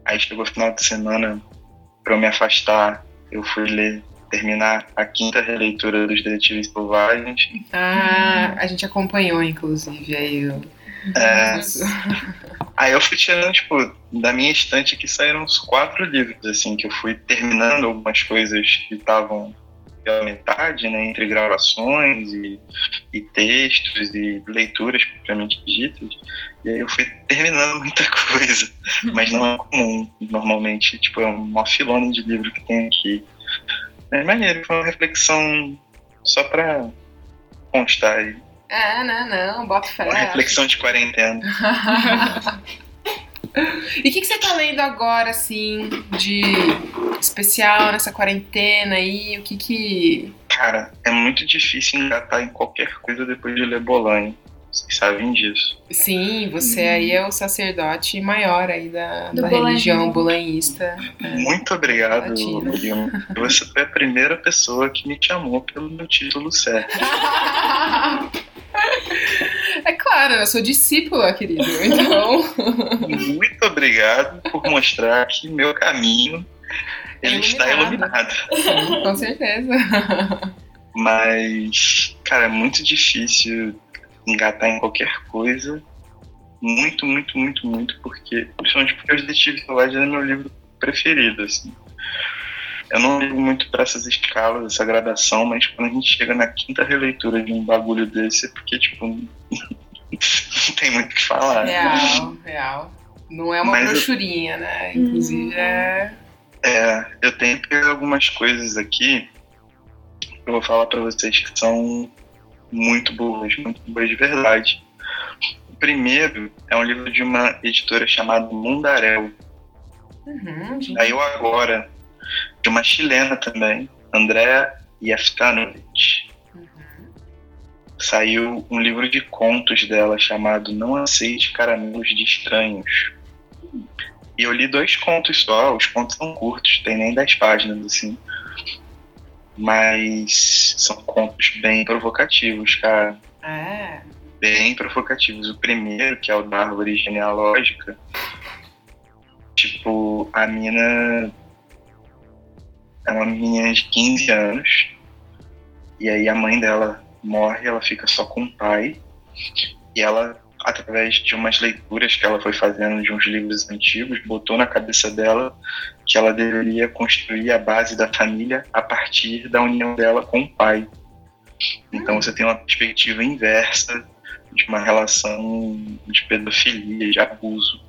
Aí chegou o final de semana, pra eu me afastar, eu fui ler terminar a quinta releitura dos Detetives Selvagens. Ah, a gente acompanhou, inclusive, aí o. É, aí eu fui tirando, tipo, da minha estante aqui saíram uns quatro livros, assim, que eu fui terminando algumas coisas que estavam pela metade, né, entre gravações e, e textos e leituras propriamente ditas. E aí eu fui terminando muita coisa, mas não é comum. Normalmente, tipo, é uma filona de livro que tem aqui. É maneiro, foi uma reflexão só pra constar aí. É, não, não, bota fé. Uma reflexão de quarentena. e o que, que você tá lendo agora, assim, de especial nessa quarentena aí? O que que. Cara, é muito difícil engatar em qualquer coisa depois de ler Bolanho. Vocês sabem disso. Sim, você aí é o sacerdote maior aí da, Do da religião bolanhista. Muito obrigado, Latina. Guilherme. Você foi a primeira pessoa que me chamou pelo meu título certo. É claro, eu sou discípula, querido. Então. Muito obrigado por mostrar que meu caminho ele está Iluminado. iluminado. Sim, com certeza. Mas, cara, é muito difícil engatar em qualquer coisa. Muito, muito, muito, muito, porque. Principalmente porque os Detetives Selvagens é meu livro preferido, assim. Eu não ligo muito pra essas escalas, essa gradação, mas quando a gente chega na quinta releitura de um bagulho desse, é porque, tipo, não tem muito o que falar. Real, real. Não é uma Mas eu- brochurinha, né? Inclusive é. É, eu tenho algumas coisas aqui que eu vou falar pra vocês que são muito boas, muito boas de verdade. O primeiro é um livro de uma editora chamada Mundarel. Uhum. Saiu agora, de uma chilena também, Andrea Yaftanovic. Uhum. Saiu um livro de contos dela chamado Não Aceite Caramelos de Estranhos. E eu li dois contos só, os contos são curtos, tem nem 10 páginas assim. Mas são contos bem provocativos, cara. É. Bem provocativos. O primeiro, que é o da árvore genealógica, tipo, a mina é uma menina de 15 anos. E aí a mãe dela morre, ela fica só com o pai. E ela, através de umas leituras que ela foi fazendo de uns livros antigos, botou na cabeça dela que ela deveria construir a base da família a partir da união dela com o pai. Então você tem uma perspectiva inversa de uma relação de pedofilia, de abuso.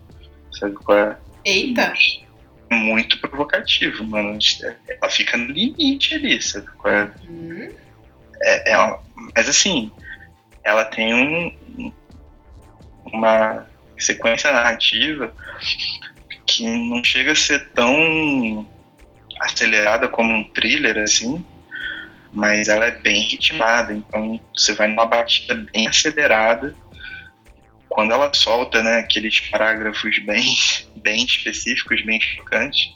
Sabe qual é? Eita! Muito provocativo, mano. Ela fica no limite ali, sabe qual é? Hum, É, é uma- mas assim, ela tem um, uma sequência narrativa que não chega a ser tão acelerada como um thriller, assim, mas ela é bem ritmada, então você vai numa batida bem acelerada. Quando ela solta né, aqueles parágrafos bem, bem específicos, bem chocantes,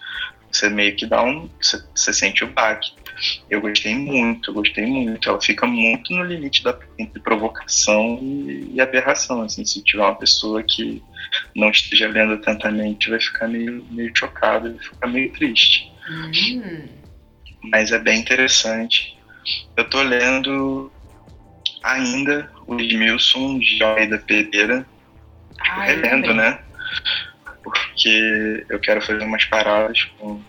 você meio que dá um. Você, você sente o baque. Eu gostei muito, eu gostei muito. Ela fica muito no limite da entre provocação e, e aberração. Assim, se tiver uma pessoa que não esteja lendo atentamente, vai ficar meio, meio chocado, vai ficar meio triste. hum. Mas é bem interessante. Eu tô lendo ainda o Edmilson de Almeida Pereira, tipo, relendo, né? Porque eu quero fazer umas paradas com,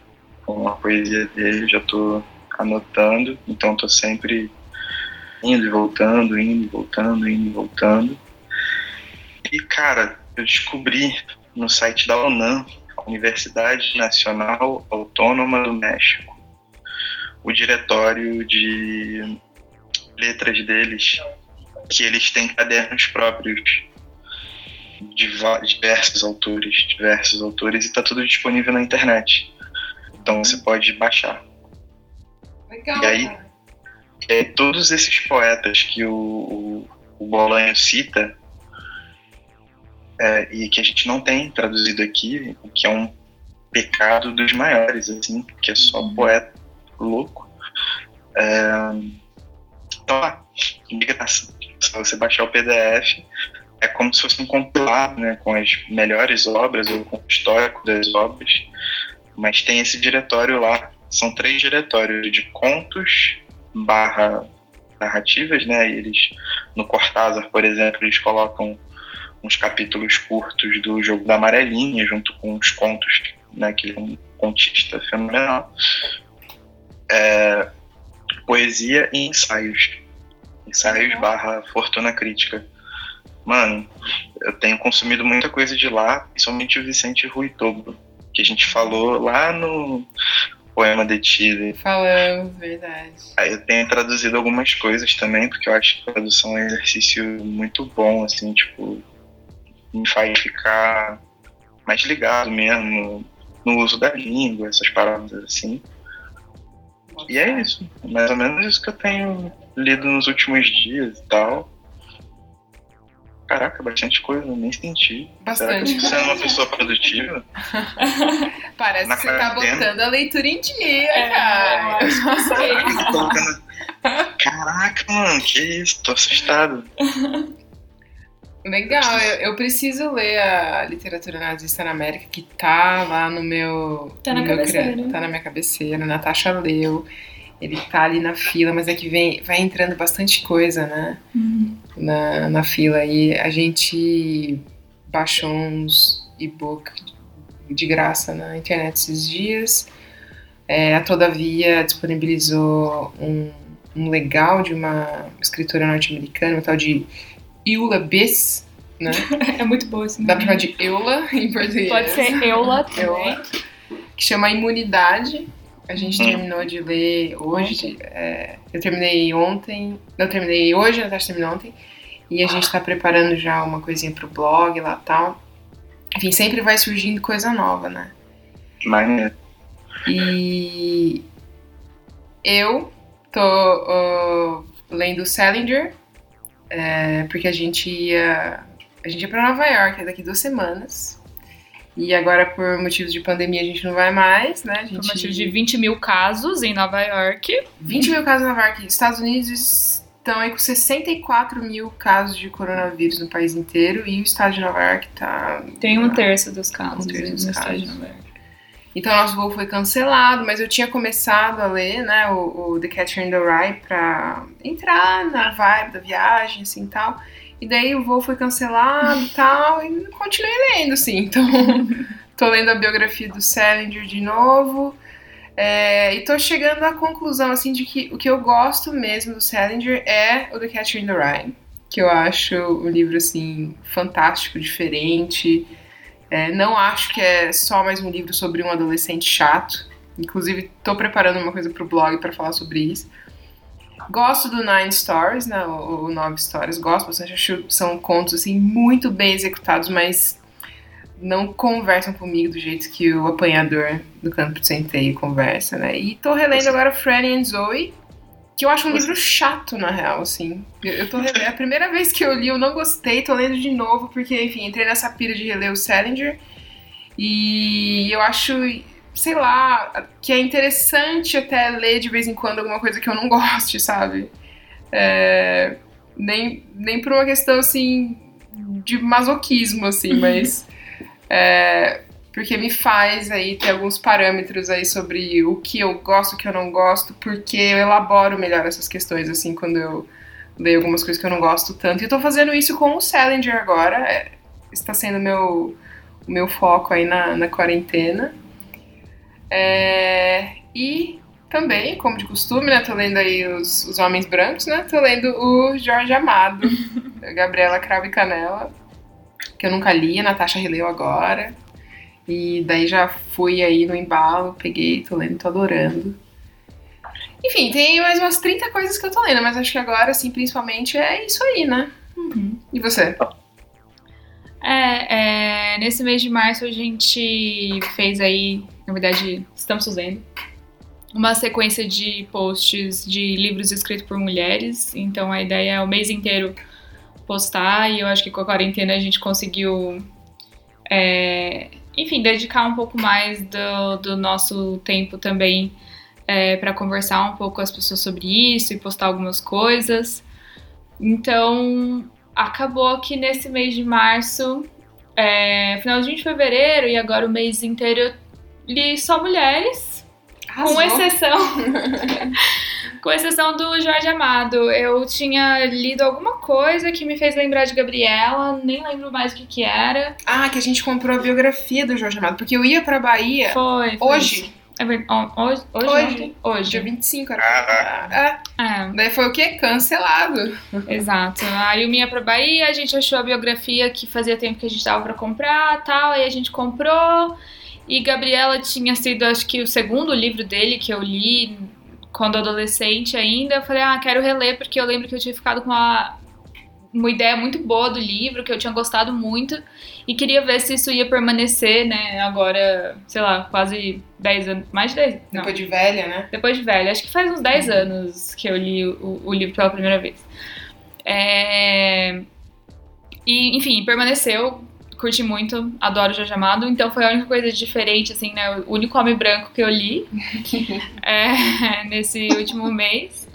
com a poesia dele, já tô anotando, então tô sempre indo e voltando, indo e voltando, indo e voltando. E, cara, eu descobri no site da UNAM, Universidade Nacional Autônoma do México, o diretório de letras deles, que eles têm cadernos próprios de diversos autores, diversos autores, e tá tudo disponível na internet. Então você pode baixar. Legal. E aí? É, todos esses poetas que o, o, o Bolanho cita, é, e que a gente não tem traduzido aqui, o que é um pecado dos maiores, assim, que é só poeta louco. É, então, lá, de graça. Se você baixar o PDF, é como se fosse um compilado, né, com as melhores obras ou com o histórico das obras, mas tem esse diretório lá são três diretórios de contos barra narrativas, né? Eles, no Cortázar, por exemplo, eles colocam uns capítulos curtos do Jogo da Amarelinha, junto com os contos, né? Que ele é um contista fenomenal. É, poesia e ensaios. Ensaios barra fortuna crítica. Mano, eu tenho consumido muita coisa de lá, principalmente o Vicente Rui Tobo, que a gente falou lá no poema de Chile. Falamos, verdade. Aí eu tenho traduzido algumas coisas também, porque eu acho que a tradução é um exercício muito bom, assim, tipo, me faz ficar mais ligado mesmo no uso da língua, essas palavras assim. E é isso, mais ou menos isso que eu tenho lido nos últimos dias e tal. Caraca, bastante coisa, nem senti. Bastante. Será que você é uma pessoa produtiva? Parece Na que você tá botando a leitura em dia, É, cara. eu. Caraca, eu tô colocando- Caraca, mano, que isso, tô assustado. Legal, eu, eu preciso ler a literatura nazista na América, que tá lá no meu. Tá na no meu cabeceira? Tá na minha cabeceira, Natasha leu. Ele tá ali na fila, mas é que vem, vai entrando bastante coisa, né? Na, na fila. E a gente baixou uns e-book de graça na internet esses dias. É, a Todavia disponibilizou um, um legal de uma escritora norte-americana, uma tal de Eula Biss, né? É muito boa esse Dá pra chamar nome. de Eula em português. Pode ser Eula também. Eula. Que chama Imunidade. A gente Hum. terminou de ler hoje. é, eu terminei ontem. Não, eu terminei hoje, a Natasha terminou ontem. E a gente tá preparando já uma coisinha pro blog lá e tal. Enfim, sempre vai surgindo coisa nova, né? Maneiro. E eu tô ó, lendo Salinger, é, porque a gente ia. A gente ia pra Nova York daqui duas semanas. E agora, por motivos de pandemia, a gente não vai mais, né? A Por gente... motivo de 20 mil casos em Nova York. 20 mil casos na Nova York. Estados Unidos estão aí com 64 mil casos de coronavírus no país inteiro. E o estado de Nova York tá. Tem um terço dos casos Um terço dos no estado de casos. Nova York. Então nosso voo foi cancelado, mas eu tinha começado a ler, né, o, o The Catcher in the Rye pra entrar na vibe da viagem, assim, tal. E daí o voo foi cancelado e tal, e continuei lendo, assim. Então, tô lendo a biografia do Salinger de novo. é, e tô chegando à conclusão, assim, de que o que eu gosto mesmo do Salinger é o The Catcher in the Rye. Que eu acho um livro, assim, fantástico, diferente. É, não acho que é só mais um livro sobre um adolescente chato. Inclusive, tô preparando uma coisa pro blog para falar sobre isso. Gosto do Nine Stories, né? O, o Nove Histórias. Gosto bastante. Acho que são contos, assim, muito bem executados, mas não conversam comigo do jeito que o apanhador do Campo de Centeio conversa, né? E tô relendo agora Franny and Zoe, que eu acho um livro chato, na real, assim. Eu, eu tô rele- É a primeira vez que eu li, eu não gostei, tô lendo de novo, porque, enfim, entrei nessa pira de reler o Salinger. E eu acho, sei lá, que é interessante até ler de vez em quando alguma coisa que eu não goste, sabe? É, nem, nem por uma questão, assim, de masoquismo, assim, mas... é, porque me faz aí ter alguns parâmetros aí sobre o que eu gosto, o que eu não gosto, porque eu elaboro melhor essas questões, assim, quando eu leio algumas coisas que eu não gosto tanto. E eu tô fazendo isso com o Salinger agora, é, está sendo meu, o meu foco aí na, na quarentena. É, e também, como de costume, né, tô lendo aí os, os Homens Brancos, né, tô lendo o Jorge Amado, Gabriela Cravo e Canela, que eu nunca li, a Natasha releu agora. E daí já fui aí no embalo, peguei, tô lendo, tô adorando. Enfim, tem mais umas 30 coisas que eu tô lendo, mas acho que agora, assim, principalmente é isso aí, né? E você? É, é, nesse mês de março a gente fez aí, na verdade, estamos fazendo uma sequência de posts de livros escritos por mulheres. Então a ideia é o mês inteiro postar e eu acho que com a quarentena a gente conseguiu, é, enfim, dedicar um pouco mais do, do nosso tempo também para conversar um pouco com as pessoas sobre isso e postar algumas coisas. Então acabou que nesse mês de março, é, finalzinho de fevereiro e agora o mês inteiro eu li só mulheres. Com exceção. com exceção do Jorge Amado. Eu tinha lido alguma coisa que me fez lembrar de Gabriela, nem lembro mais o que, que era. Ah, que a gente comprou a biografia do Jorge Amado, porque eu ia pra Bahia Foi. foi hoje. isso. É Hoje? Hoje? Hoje. Hoje. Dia 25, era. Caraca. É. É. Daí foi o quê? Cancelado. Exato. Aí eu ia pra Bahia, a gente achou a biografia que fazia tempo que a gente tava pra comprar tal, aí a gente comprou. E Gabriela tinha sido, acho que, o segundo livro dele que eu li quando adolescente ainda. Eu falei, ah, quero reler, porque eu lembro que eu tinha ficado com uma, uma ideia muito boa do livro, que eu tinha gostado muito. E queria ver se isso ia permanecer, né, agora, sei lá, quase 10 anos. Mais de 10? Não. Depois de velha, né? Depois de velha. Acho que faz uns 10 anos que eu li o, o livro pela primeira vez. É... E, enfim, permaneceu. Curti muito, adoro Jorge Amado. Então foi a única coisa diferente, assim, né? O único homem branco que eu li é, nesse último mês.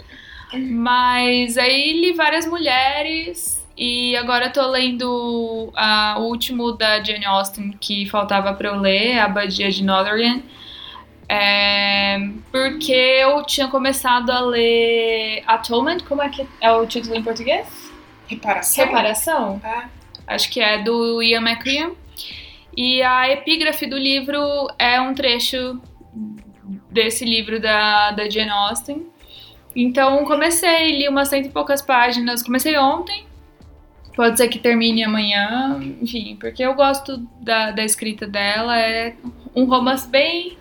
Mas aí li várias mulheres. E agora tô lendo o último da Jane Austen que faltava pra eu ler, A Abadia de Northanger. É, porque eu tinha começado a ler Atonement, como é que é o título em português? Reparação. Reparação? Ah, Acho que é do Ian McCrean. E a epígrafe do livro é um trecho desse livro da, da Jane Austen. Então comecei, li umas cento e poucas páginas. Comecei ontem. Pode ser que termine amanhã, enfim, porque eu gosto da, da escrita dela. É um romance bem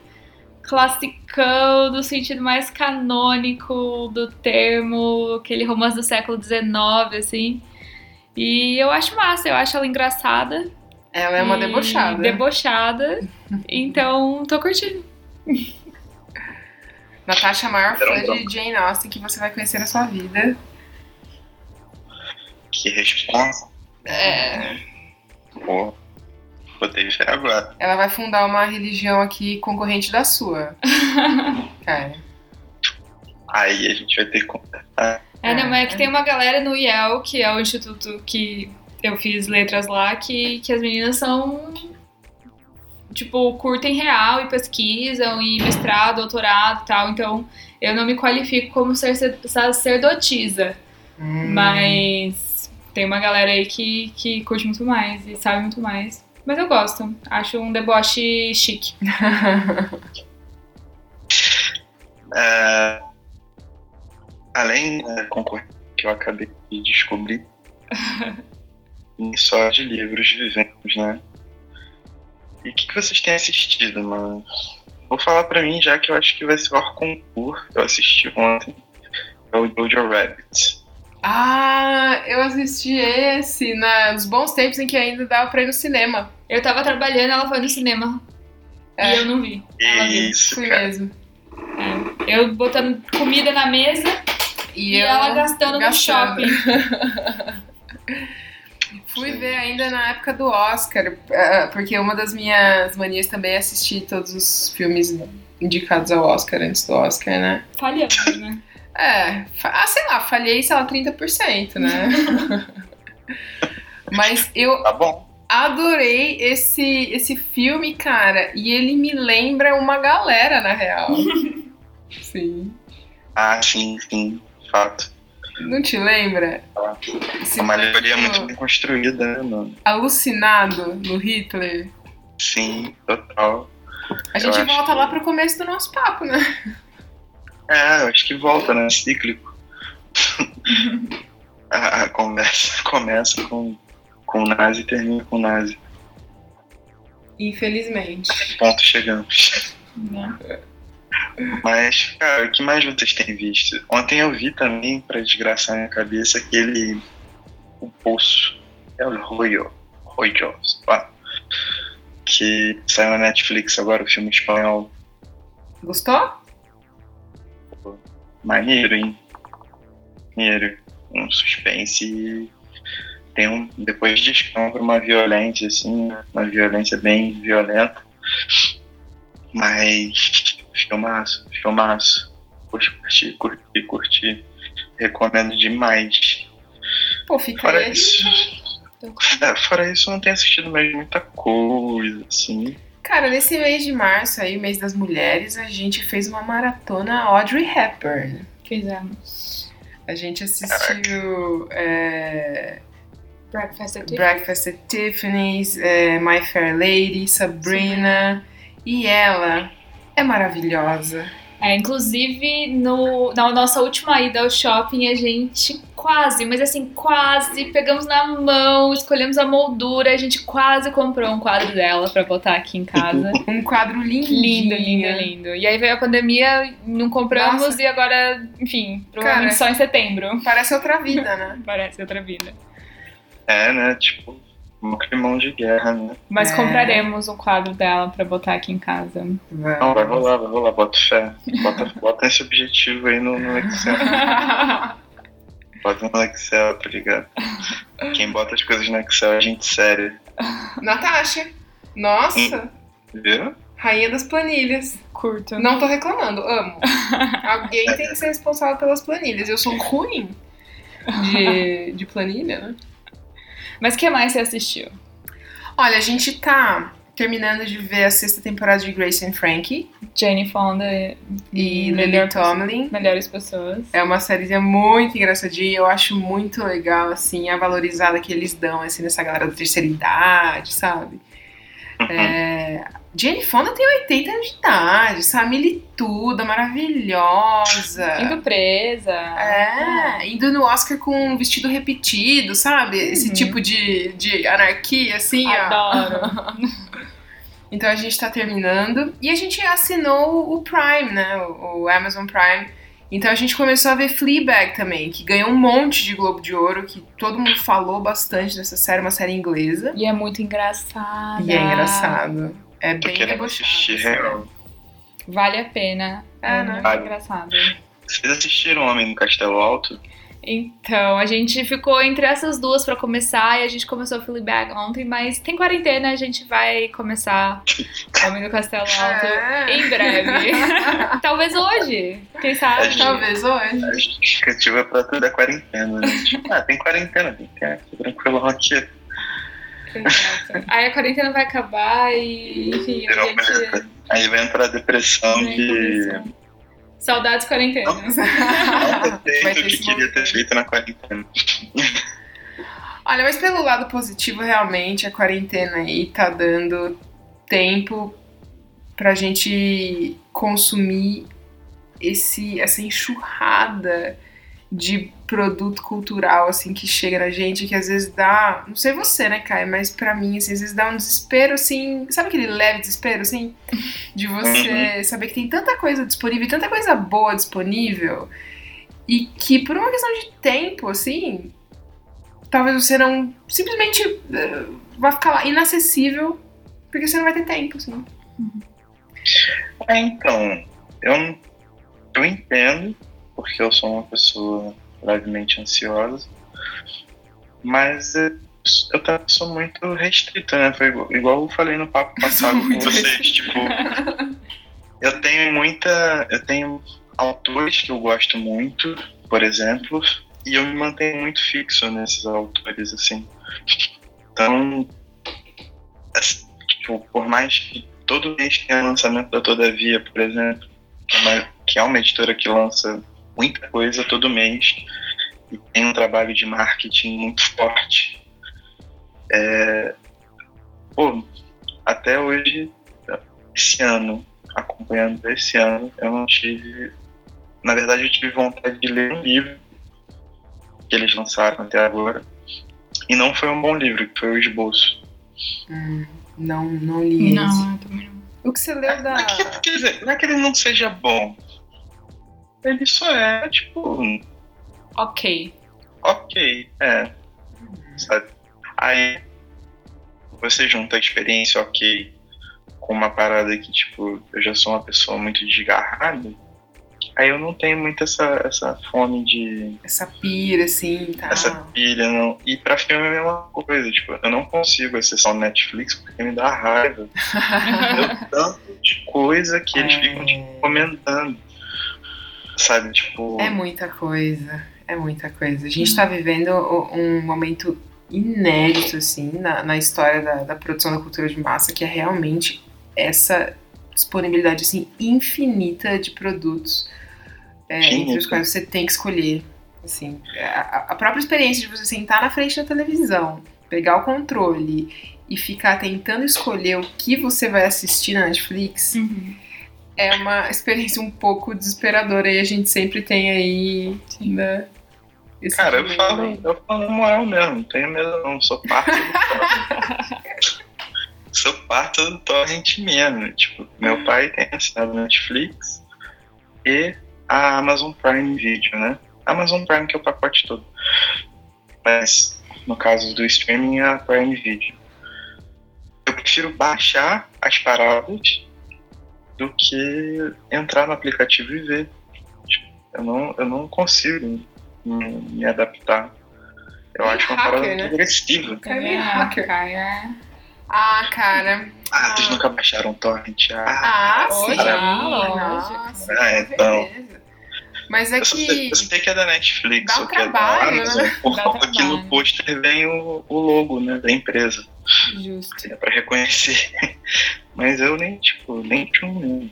classicão, no sentido mais canônico do termo, aquele romance do século XIX, assim. E eu acho massa, eu acho ela engraçada. ela é uma debochada. Debochada. Então, tô curtindo. Natasha, a maior fã de Jane Austen que você vai conhecer na sua vida. Que responsa. É. Pô, botei fé agora. Ela vai fundar uma religião aqui concorrente da sua. Cara. Aí a gente vai ter que conversar. É, não, mas é que tem uma galera no IEL, que é o instituto que eu fiz letras lá, que, que as meninas são. Tipo, curtem real e pesquisam, e mestrado, doutorado e tal. Então, eu não me qualifico como sacer- sacerdotisa. Hum. Mas tem uma galera aí que, que curte muito mais e sabe muito mais. Mas eu gosto. Acho um deboche chique. É, além da concorrência que eu acabei de descobrir, só de livros vivemos, né? E o que, que vocês têm assistido, mano? Vou falar pra mim, já que eu acho que vai ser o concurso que eu assisti ontem. É o Jojo Rabbit. Ah, eu assisti esse na- nos bons tempos em que ainda dava pra ir no cinema. Eu tava trabalhando, ela foi no cinema. É. E eu não vi. Ela viu. Isso, Fui mesmo. É. Eu botando comida na mesa e, eu ela gastando, gastando. no shopping. Fui ver ainda na época do Oscar, eh, porque uma das minhas manias também é assistir todos os filmes indicados ao Oscar antes do Oscar, né? Falhando, né? É, ah, sei lá, falhei, sei lá, 30%, né? Mas eu Tá bom. adorei esse, esse filme, cara, e ele me lembra uma galera, na real. Sim. Ah, sim, sim. Fato. Não te lembra? É uma alegoria muito bem construída, né, mano? alucinado no Hitler. Sim, total. A gente acho volta que- lá pro começo do nosso papo, né? É, eu acho que volta, né? Cíclico. a, conversa começa com, com o nazi e termina com o nazi. Infelizmente. Que ponto chegamos. Né? Mas, cara, o que mais vocês têm visto? Ontem eu vi também, pra desgraçar minha cabeça, aquele. O Poço. É o Royo. Royo. Que saiu na Netflix agora, o filme espanhol. Gostou? Maneiro, hein? Maneiro. Um suspense. Tem um. Depois descamba uma violência, assim, né? uma violência bem violenta. Mas. Filmaço, filmaço. Curti, curti, curti. Recomendo demais. Pô, fica Fora aí. isso. É, fora isso, eu não tenho assistido mais muita coisa, assim. Cara, nesse mês de março aí, mês das mulheres, a gente fez uma maratona Audrey Hepburn. Fizemos. A gente assistiu é, Breakfast at Tiffany's. Breakfast at Tiffany's, é, My Fair Lady, Sabrina. E ela é maravilhosa. É, inclusive, no, na nossa última ida ao shopping, a gente quase, mas assim, quase pegamos na mão, escolhemos a moldura, a gente quase comprou um quadro dela pra botar aqui em casa. Um quadro lindo. Lindo, lindo, lindo. E aí veio a pandemia, não compramos Nossa. e agora, enfim, provavelmente Cara. só em setembro. Parece outra vida, né? Parece outra vida. É, né? Tipo, um climão de guerra, né? Mas É. compraremos um quadro dela pra botar aqui em casa. Não, vai rolar, vai rolar, bota fé. Bota, bota esse objetivo aí no, no Excel. Bota no Excel, tá ligado? Quem bota as coisas no Excel é gente séria. Natasha. Nossa, Viu? rainha das planilhas. Curto. Não tô reclamando, amo. Alguém tem que ser responsável pelas planilhas. Eu sou ruim de, de planilha, né? Mas o que mais você assistiu? Olha, a gente tá terminando de ver a sexta temporada de Grace and Frankie Jane Fonda e Melhor Lily Tomlin. Melhores pessoas. É uma série muito engraçadinha, eu acho muito legal, assim, a valorizada que eles dão, assim, nessa galera da terceira idade, sabe? É... Jane Fonda tem 80 anos de idade, sabe? Milituda, maravilhosa. Indo presa. É, indo no Oscar com um vestido repetido, sabe? Esse Uhum. tipo de, de anarquia, assim, ó. Adoro. Então a gente tá terminando. E a gente assinou o Prime, né? O, o Amazon Prime. Então a gente começou a ver Fleabag também, que ganhou um monte de Globo de Ouro, que todo mundo falou bastante dessa série, uma série inglesa. E é muito engraçada. E é engraçado. É Tô bem querendo debochado. assistir assim. real. Vale a pena. É, É, né? Vale. engraçado. Vocês assistiram Homem no Castelo Alto? Então, a gente ficou entre essas duas pra começar e a gente começou o Fleabag ontem, mas tem quarentena, a gente vai começar Homem do Castelo Alto É. em breve. Talvez hoje, quem sabe? Acho- Talvez hoje. A justificativa pra tudo é quarentena, né? Ah, tem quarentena, tem que tô tranquilo aqui. Exato. Aí a quarentena vai acabar e, enfim, a Não, gente... Aí vai entrar a depressão de Saudades quarentenas. não ter Vai feito o que queria ter feito na quarentena. Olha, mas pelo lado positivo, realmente, a quarentena aí tá dando tempo pra gente consumir esse, essa enxurrada de produto cultural, assim, que chega na gente, que às vezes dá, não sei você, né, Caio, mas pra mim, assim, às vezes dá um desespero, assim, sabe aquele leve desespero, assim, de você saber que tem tanta coisa disponível, tanta coisa boa disponível, e que por uma questão de tempo, assim, talvez você não simplesmente eh, vai ficar lá inacessível porque você não vai ter tempo, assim. É, então, eu, eu entendo, porque eu sou uma pessoa levemente ansiosa, mas eu, eu também sou muito restrito, né? Foi igual, igual eu falei no papo passado com vocês, restrito. tipo, eu tenho muita. Eu tenho autores que eu gosto muito, por exemplo, e eu me mantenho muito fixo nesses autores, assim. Então, assim, tipo, por mais que todo mês tenha lançamento da Todavia, por exemplo, que é, uma, que é uma editora que lança muita coisa todo mês e tem um trabalho de marketing muito forte. É, pô, até hoje, esse ano, acompanhando esse ano, eu não tive. Na verdade, eu tive vontade de ler um livro que eles lançaram até agora. E não foi um bom livro, que foi o esboço. Hum, não, não li esse. Não, eu também não. O que você leu Não da. é que- quer dizer, não é que ele não seja bom. Ele só é, tipo, Ok. ok, é. Sabe? Aí você junta a experiência ok com uma parada que, tipo, eu já sou uma pessoa muito desgarrada. Aí eu não tenho muito essa, essa fome de. Essa pira, assim, tá. essa pilha, não. E pra filme é a mesma coisa, tipo, eu não consigo acessar o Netflix porque me dá raiva. Deu tanto de coisa que eles É. ficam te comentando. Sabe, tipo. É muita coisa. É muita coisa. A gente tá vivendo um momento inédito, assim, na, na história da, da produção da cultura de massa, que é realmente essa disponibilidade assim infinita de produtos é, entre os quais você tem que escolher. Assim, a, a própria experiência de você sentar na frente da televisão, pegar o controle e ficar tentando escolher o que você vai assistir na Netflix Uhum. É uma experiência um pouco desesperadora e a gente sempre tem aí, né? esse Cara, eu falo, aí. eu falo moral mesmo, não tenho medo não, sou parte do sou parte do torrent mesmo. Tipo, meu pai tem assinado Netflix e a Amazon Prime Video, né? Amazon Prime que é o pacote todo. Mas no caso do streaming é a Prime Video. Eu prefiro baixar as paradas do que entrar no aplicativo e ver. Tipo, eu não, eu não consigo me, me adaptar. Eu acho uma hacker, parada né? muito agressiva. É meio É, hacker. cara. Ah, cara. Ah, vocês Ah. nunca baixaram torrent? Ah, Ah, sim. Olha, Nossa, Ah, então. beleza. Mas é eu, só sei, que. eu sei que é da Netflix dá um ou que é da trabalho, Amazon, né? por Dá causa que trabalho. no pôster vem o, o logo né, da empresa. Justo. É pra reconhecer. Mas eu nem, tipo, nem tchum mesmo.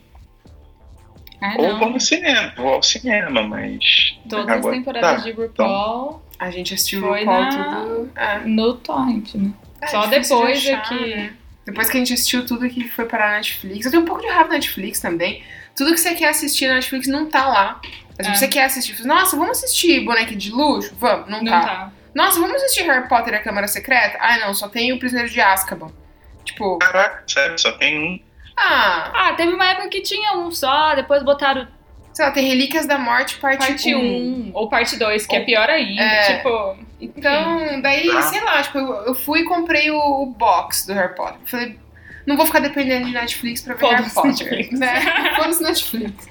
Ah, Ou vou no cinema, vou ao cinema, mas. Todas as agora- temporadas tá. de RuPaul A gente assistiu Foi o RuPaul na- tudo. É. no Torrent, né? É, Só de depois é achar, que- né? Depois que a gente assistiu tudo que foi para a Netflix. Eu tenho um pouco de raiva da Netflix também. Tudo que você quer assistir na Netflix não tá lá. Mas É. você quer assistir, nossa, vamos assistir Boneca de Luxo? Vamos, não, Não tá. tá. Nossa, vamos assistir Harry Potter e a Câmara Secreta? Ah, não, só tem o Prisioneiro de Azkaban. Tipo, Caraca, sério, só tem um. ah, Ah, teve uma época que tinha um só, depois botaram sei lá, tem Relíquias da Morte, parte, parte 1. 1 ou parte 2, que é Ou- pior ainda. É. Tipo, Então, daí, Ah. sei lá, tipo, eu, eu fui e comprei o, o box do Harry Potter. Falei, não vou ficar dependendo de Netflix pra ver Harry Potter. Netflix. Né? Netflix.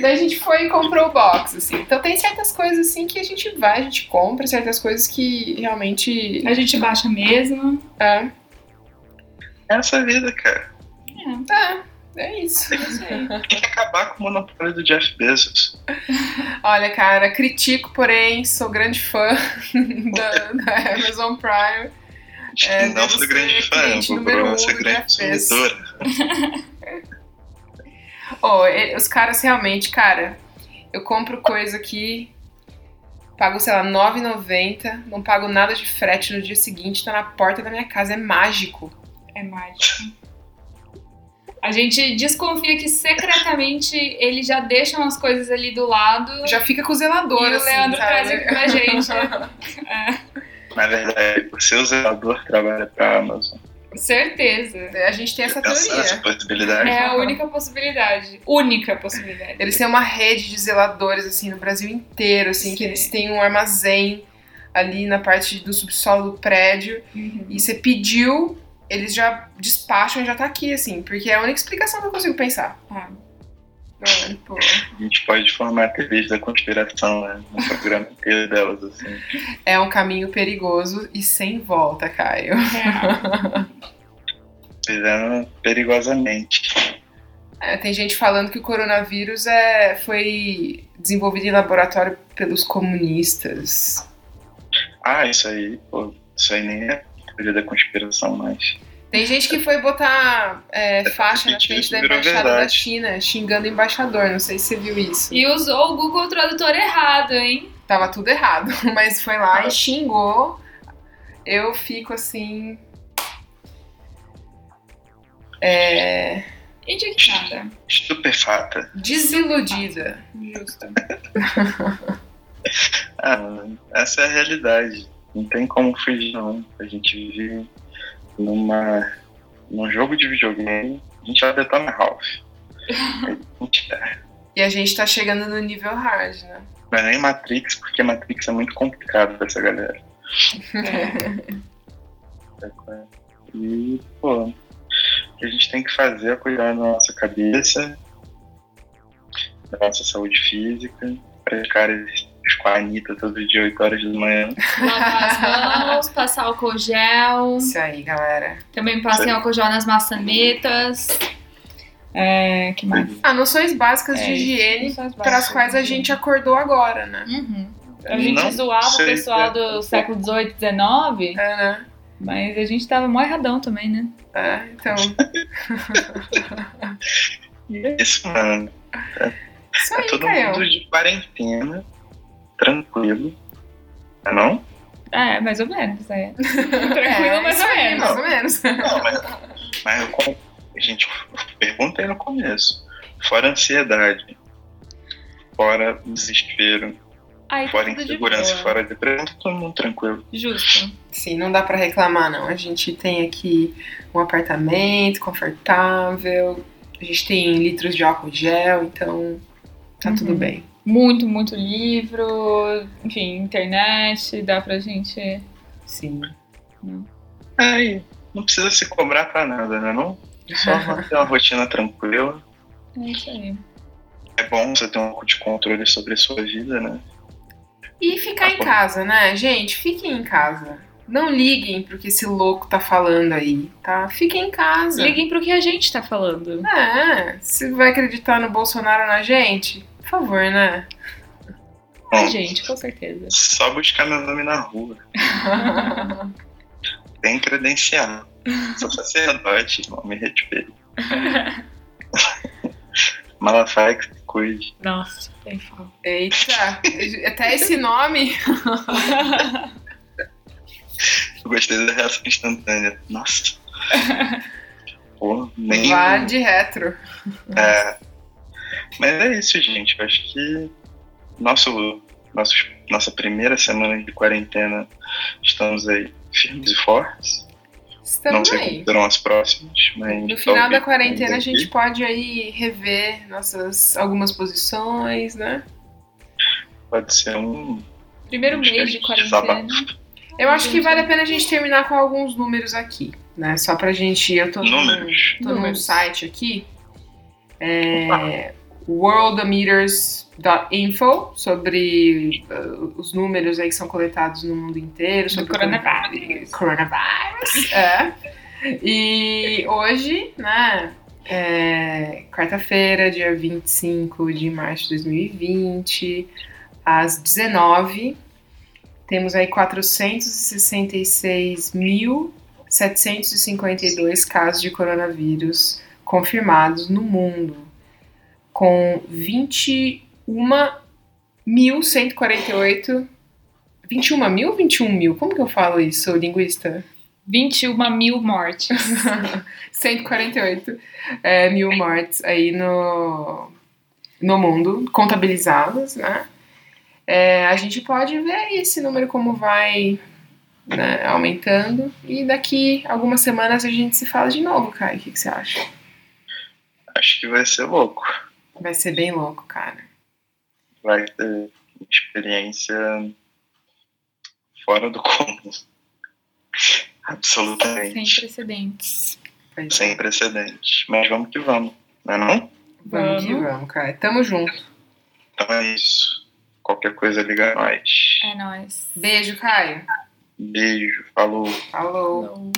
Daí a gente foi e comprou o box, assim. Então tem certas coisas, assim, que a gente vai, a gente compra, certas coisas que realmente... a gente baixa mesmo. É, Essa é a vida, cara. é, é isso. Tem que acabar com o monopólio do Jeff Bezos. Olha, cara, critico, porém, sou grande fã da, da Amazon Prime. É, não ser grande fã, cliente vou número provar um ser grande Bezos. consumidora. Oh, os caras realmente, cara, eu compro coisa aqui, pago, sei lá, R$ 9,90, não pago nada de frete no dia seguinte, tá na porta da minha casa, é mágico. É mágico. A gente desconfia que secretamente eles já deixam as coisas ali do lado. Já fica com o zelador, e o assim, Leandro sabe? traz aqui pra gente. É, Na verdade, o seu zelador trabalha pra Amazon. certeza. A gente tem essa teoria. possibilidade. É a única possibilidade. Única possibilidade. Eles têm uma rede de zeladores, assim, no Brasil inteiro, assim, que Sim. eles têm um armazém ali na parte do subsolo do prédio. Uhum. E você pediu, eles já despacham e já tá aqui, assim, porque é a única explicação que eu consigo pensar. Ah. É. A gente pode formar teorias da conspiração, né? No programa inteiro delas, assim. É um caminho perigoso e sem volta, Caio. É. Perigosamente. É, tem gente falando que o coronavírus é, foi desenvolvido em laboratório pelos comunistas. Ah, isso aí, pô, isso aí nem é teoria da conspiração mais. Tem gente que foi botar é, faixa na frente da embaixada da. China, xingando o embaixador. Não sei se você viu isso. E usou o Google Tradutor errado, hein? Tava tudo errado, mas foi lá e xingou. Eu fico assim. É, Indignada. Estupefata. desiludida. Justo. Ah, essa é a realidade. Não tem como fugir, não. A gente vive numa, num jogo de videogame. A gente vai detona Ralph. E a gente tá chegando no nível hard, né? Não é nem Matrix, porque Matrix é muito complicado pra essa galera. E, pô, o que a gente tem que fazer é cuidar da nossa cabeça, da nossa saúde física, praticar exercícios com a Anitta todo dia, 8 horas da manhã. Lavar as mãos, passar álcool gel. Isso aí, galera. Também passem álcool gel nas maçanetas. É, que mais? Ah, noções básicas É, de higiene para as quais a gente acordou agora, né? Uhum. A gente Não zoava o pessoal é. do século XVIII, XIX. É, né? Mas a gente tava mó erradão também, né? É, então. É isso, mano. Isso É aí, todo Caio. mundo de quarentena, tranquilo. Não é não? É, mais ou menos, é. Tranquilo, mais isso ou menos. Mais ou menos. Não, mas, mas eu, gente, eu perguntei no começo. Fora ansiedade, fora desespero, tá fora de insegurança, boa. fora depressão, todo mundo tranquilo. Justo. Sim, não dá pra reclamar, não. A gente tem aqui um apartamento confortável, a gente tem litros de álcool gel, então tá Uhum. tudo bem. Muito, muito livro, enfim, internet, dá pra gente. Sim. Aí, não precisa se cobrar pra nada, né não? Só manter uma rotina tranquila. É isso aí. É bom você ter um pouco de controle sobre a sua vida, né? E ficar em casa, né? Gente, fiquem em casa. Não liguem pro que esse louco tá falando aí, tá? Fiquem em casa. Liguem pro que a gente tá falando. É, se vai acreditar no Bolsonaro ou na gente, por favor, né? A Bom, gente, com certeza. Só buscar meu nome na rua. Tem credencial. Sou sacerdote, irmão, me respeito. Malafaia que se cuide. Nossa, tem fala. Eita, até esse nome. Eu gostei da reação instantânea. Nossa. Pô, nem. Vá de retro. É. Mas é isso, gente. Eu acho que nosso, nosso, nossa primeira semana de quarentena estamos aí firmes e fortes. Não Estamos sei aí. como serão as próximas, mas. No final da quarentena a gente pode aí rever nossas algumas posições, né? Pode ser um. Primeiro um mês de desabafo. quarentena. Eu acho que vale a pena a gente terminar com alguns números aqui, né? Só pra gente. Eu tô, num- Números. tô num Números. site aqui. É, worldometers.info sobre uh, os números aí que são coletados no mundo inteiro sobre Do coronavírus. Coronavírus, é. E hoje, né, é quarta-feira, dia 25 de março de 2020, às 19 temos aí 466.752 casos de coronavírus confirmados no mundo, com 21.148. 21 mil ou 21 mil? Como que eu falo isso, linguista? 21 mil mortes. 148 é, mil mortes aí no, no mundo, contabilizadas, né? É, a gente pode ver aí esse número como vai né, aumentando. E daqui algumas semanas a gente se fala de novo, Caio. O que, que você acha? Acho que vai ser louco. Vai ser bem louco, cara. Vai ter experiência fora do comum. Sem Absolutamente. precedentes. Pois é. Sem precedentes. Mas vamos que vamos, não é não? Vamos que Vamos. vamos, Caio. Tamo junto. Então é isso. Qualquer coisa liga a nós. É nóis. Beijo, Caio. Beijo, falou. Falou. Falou.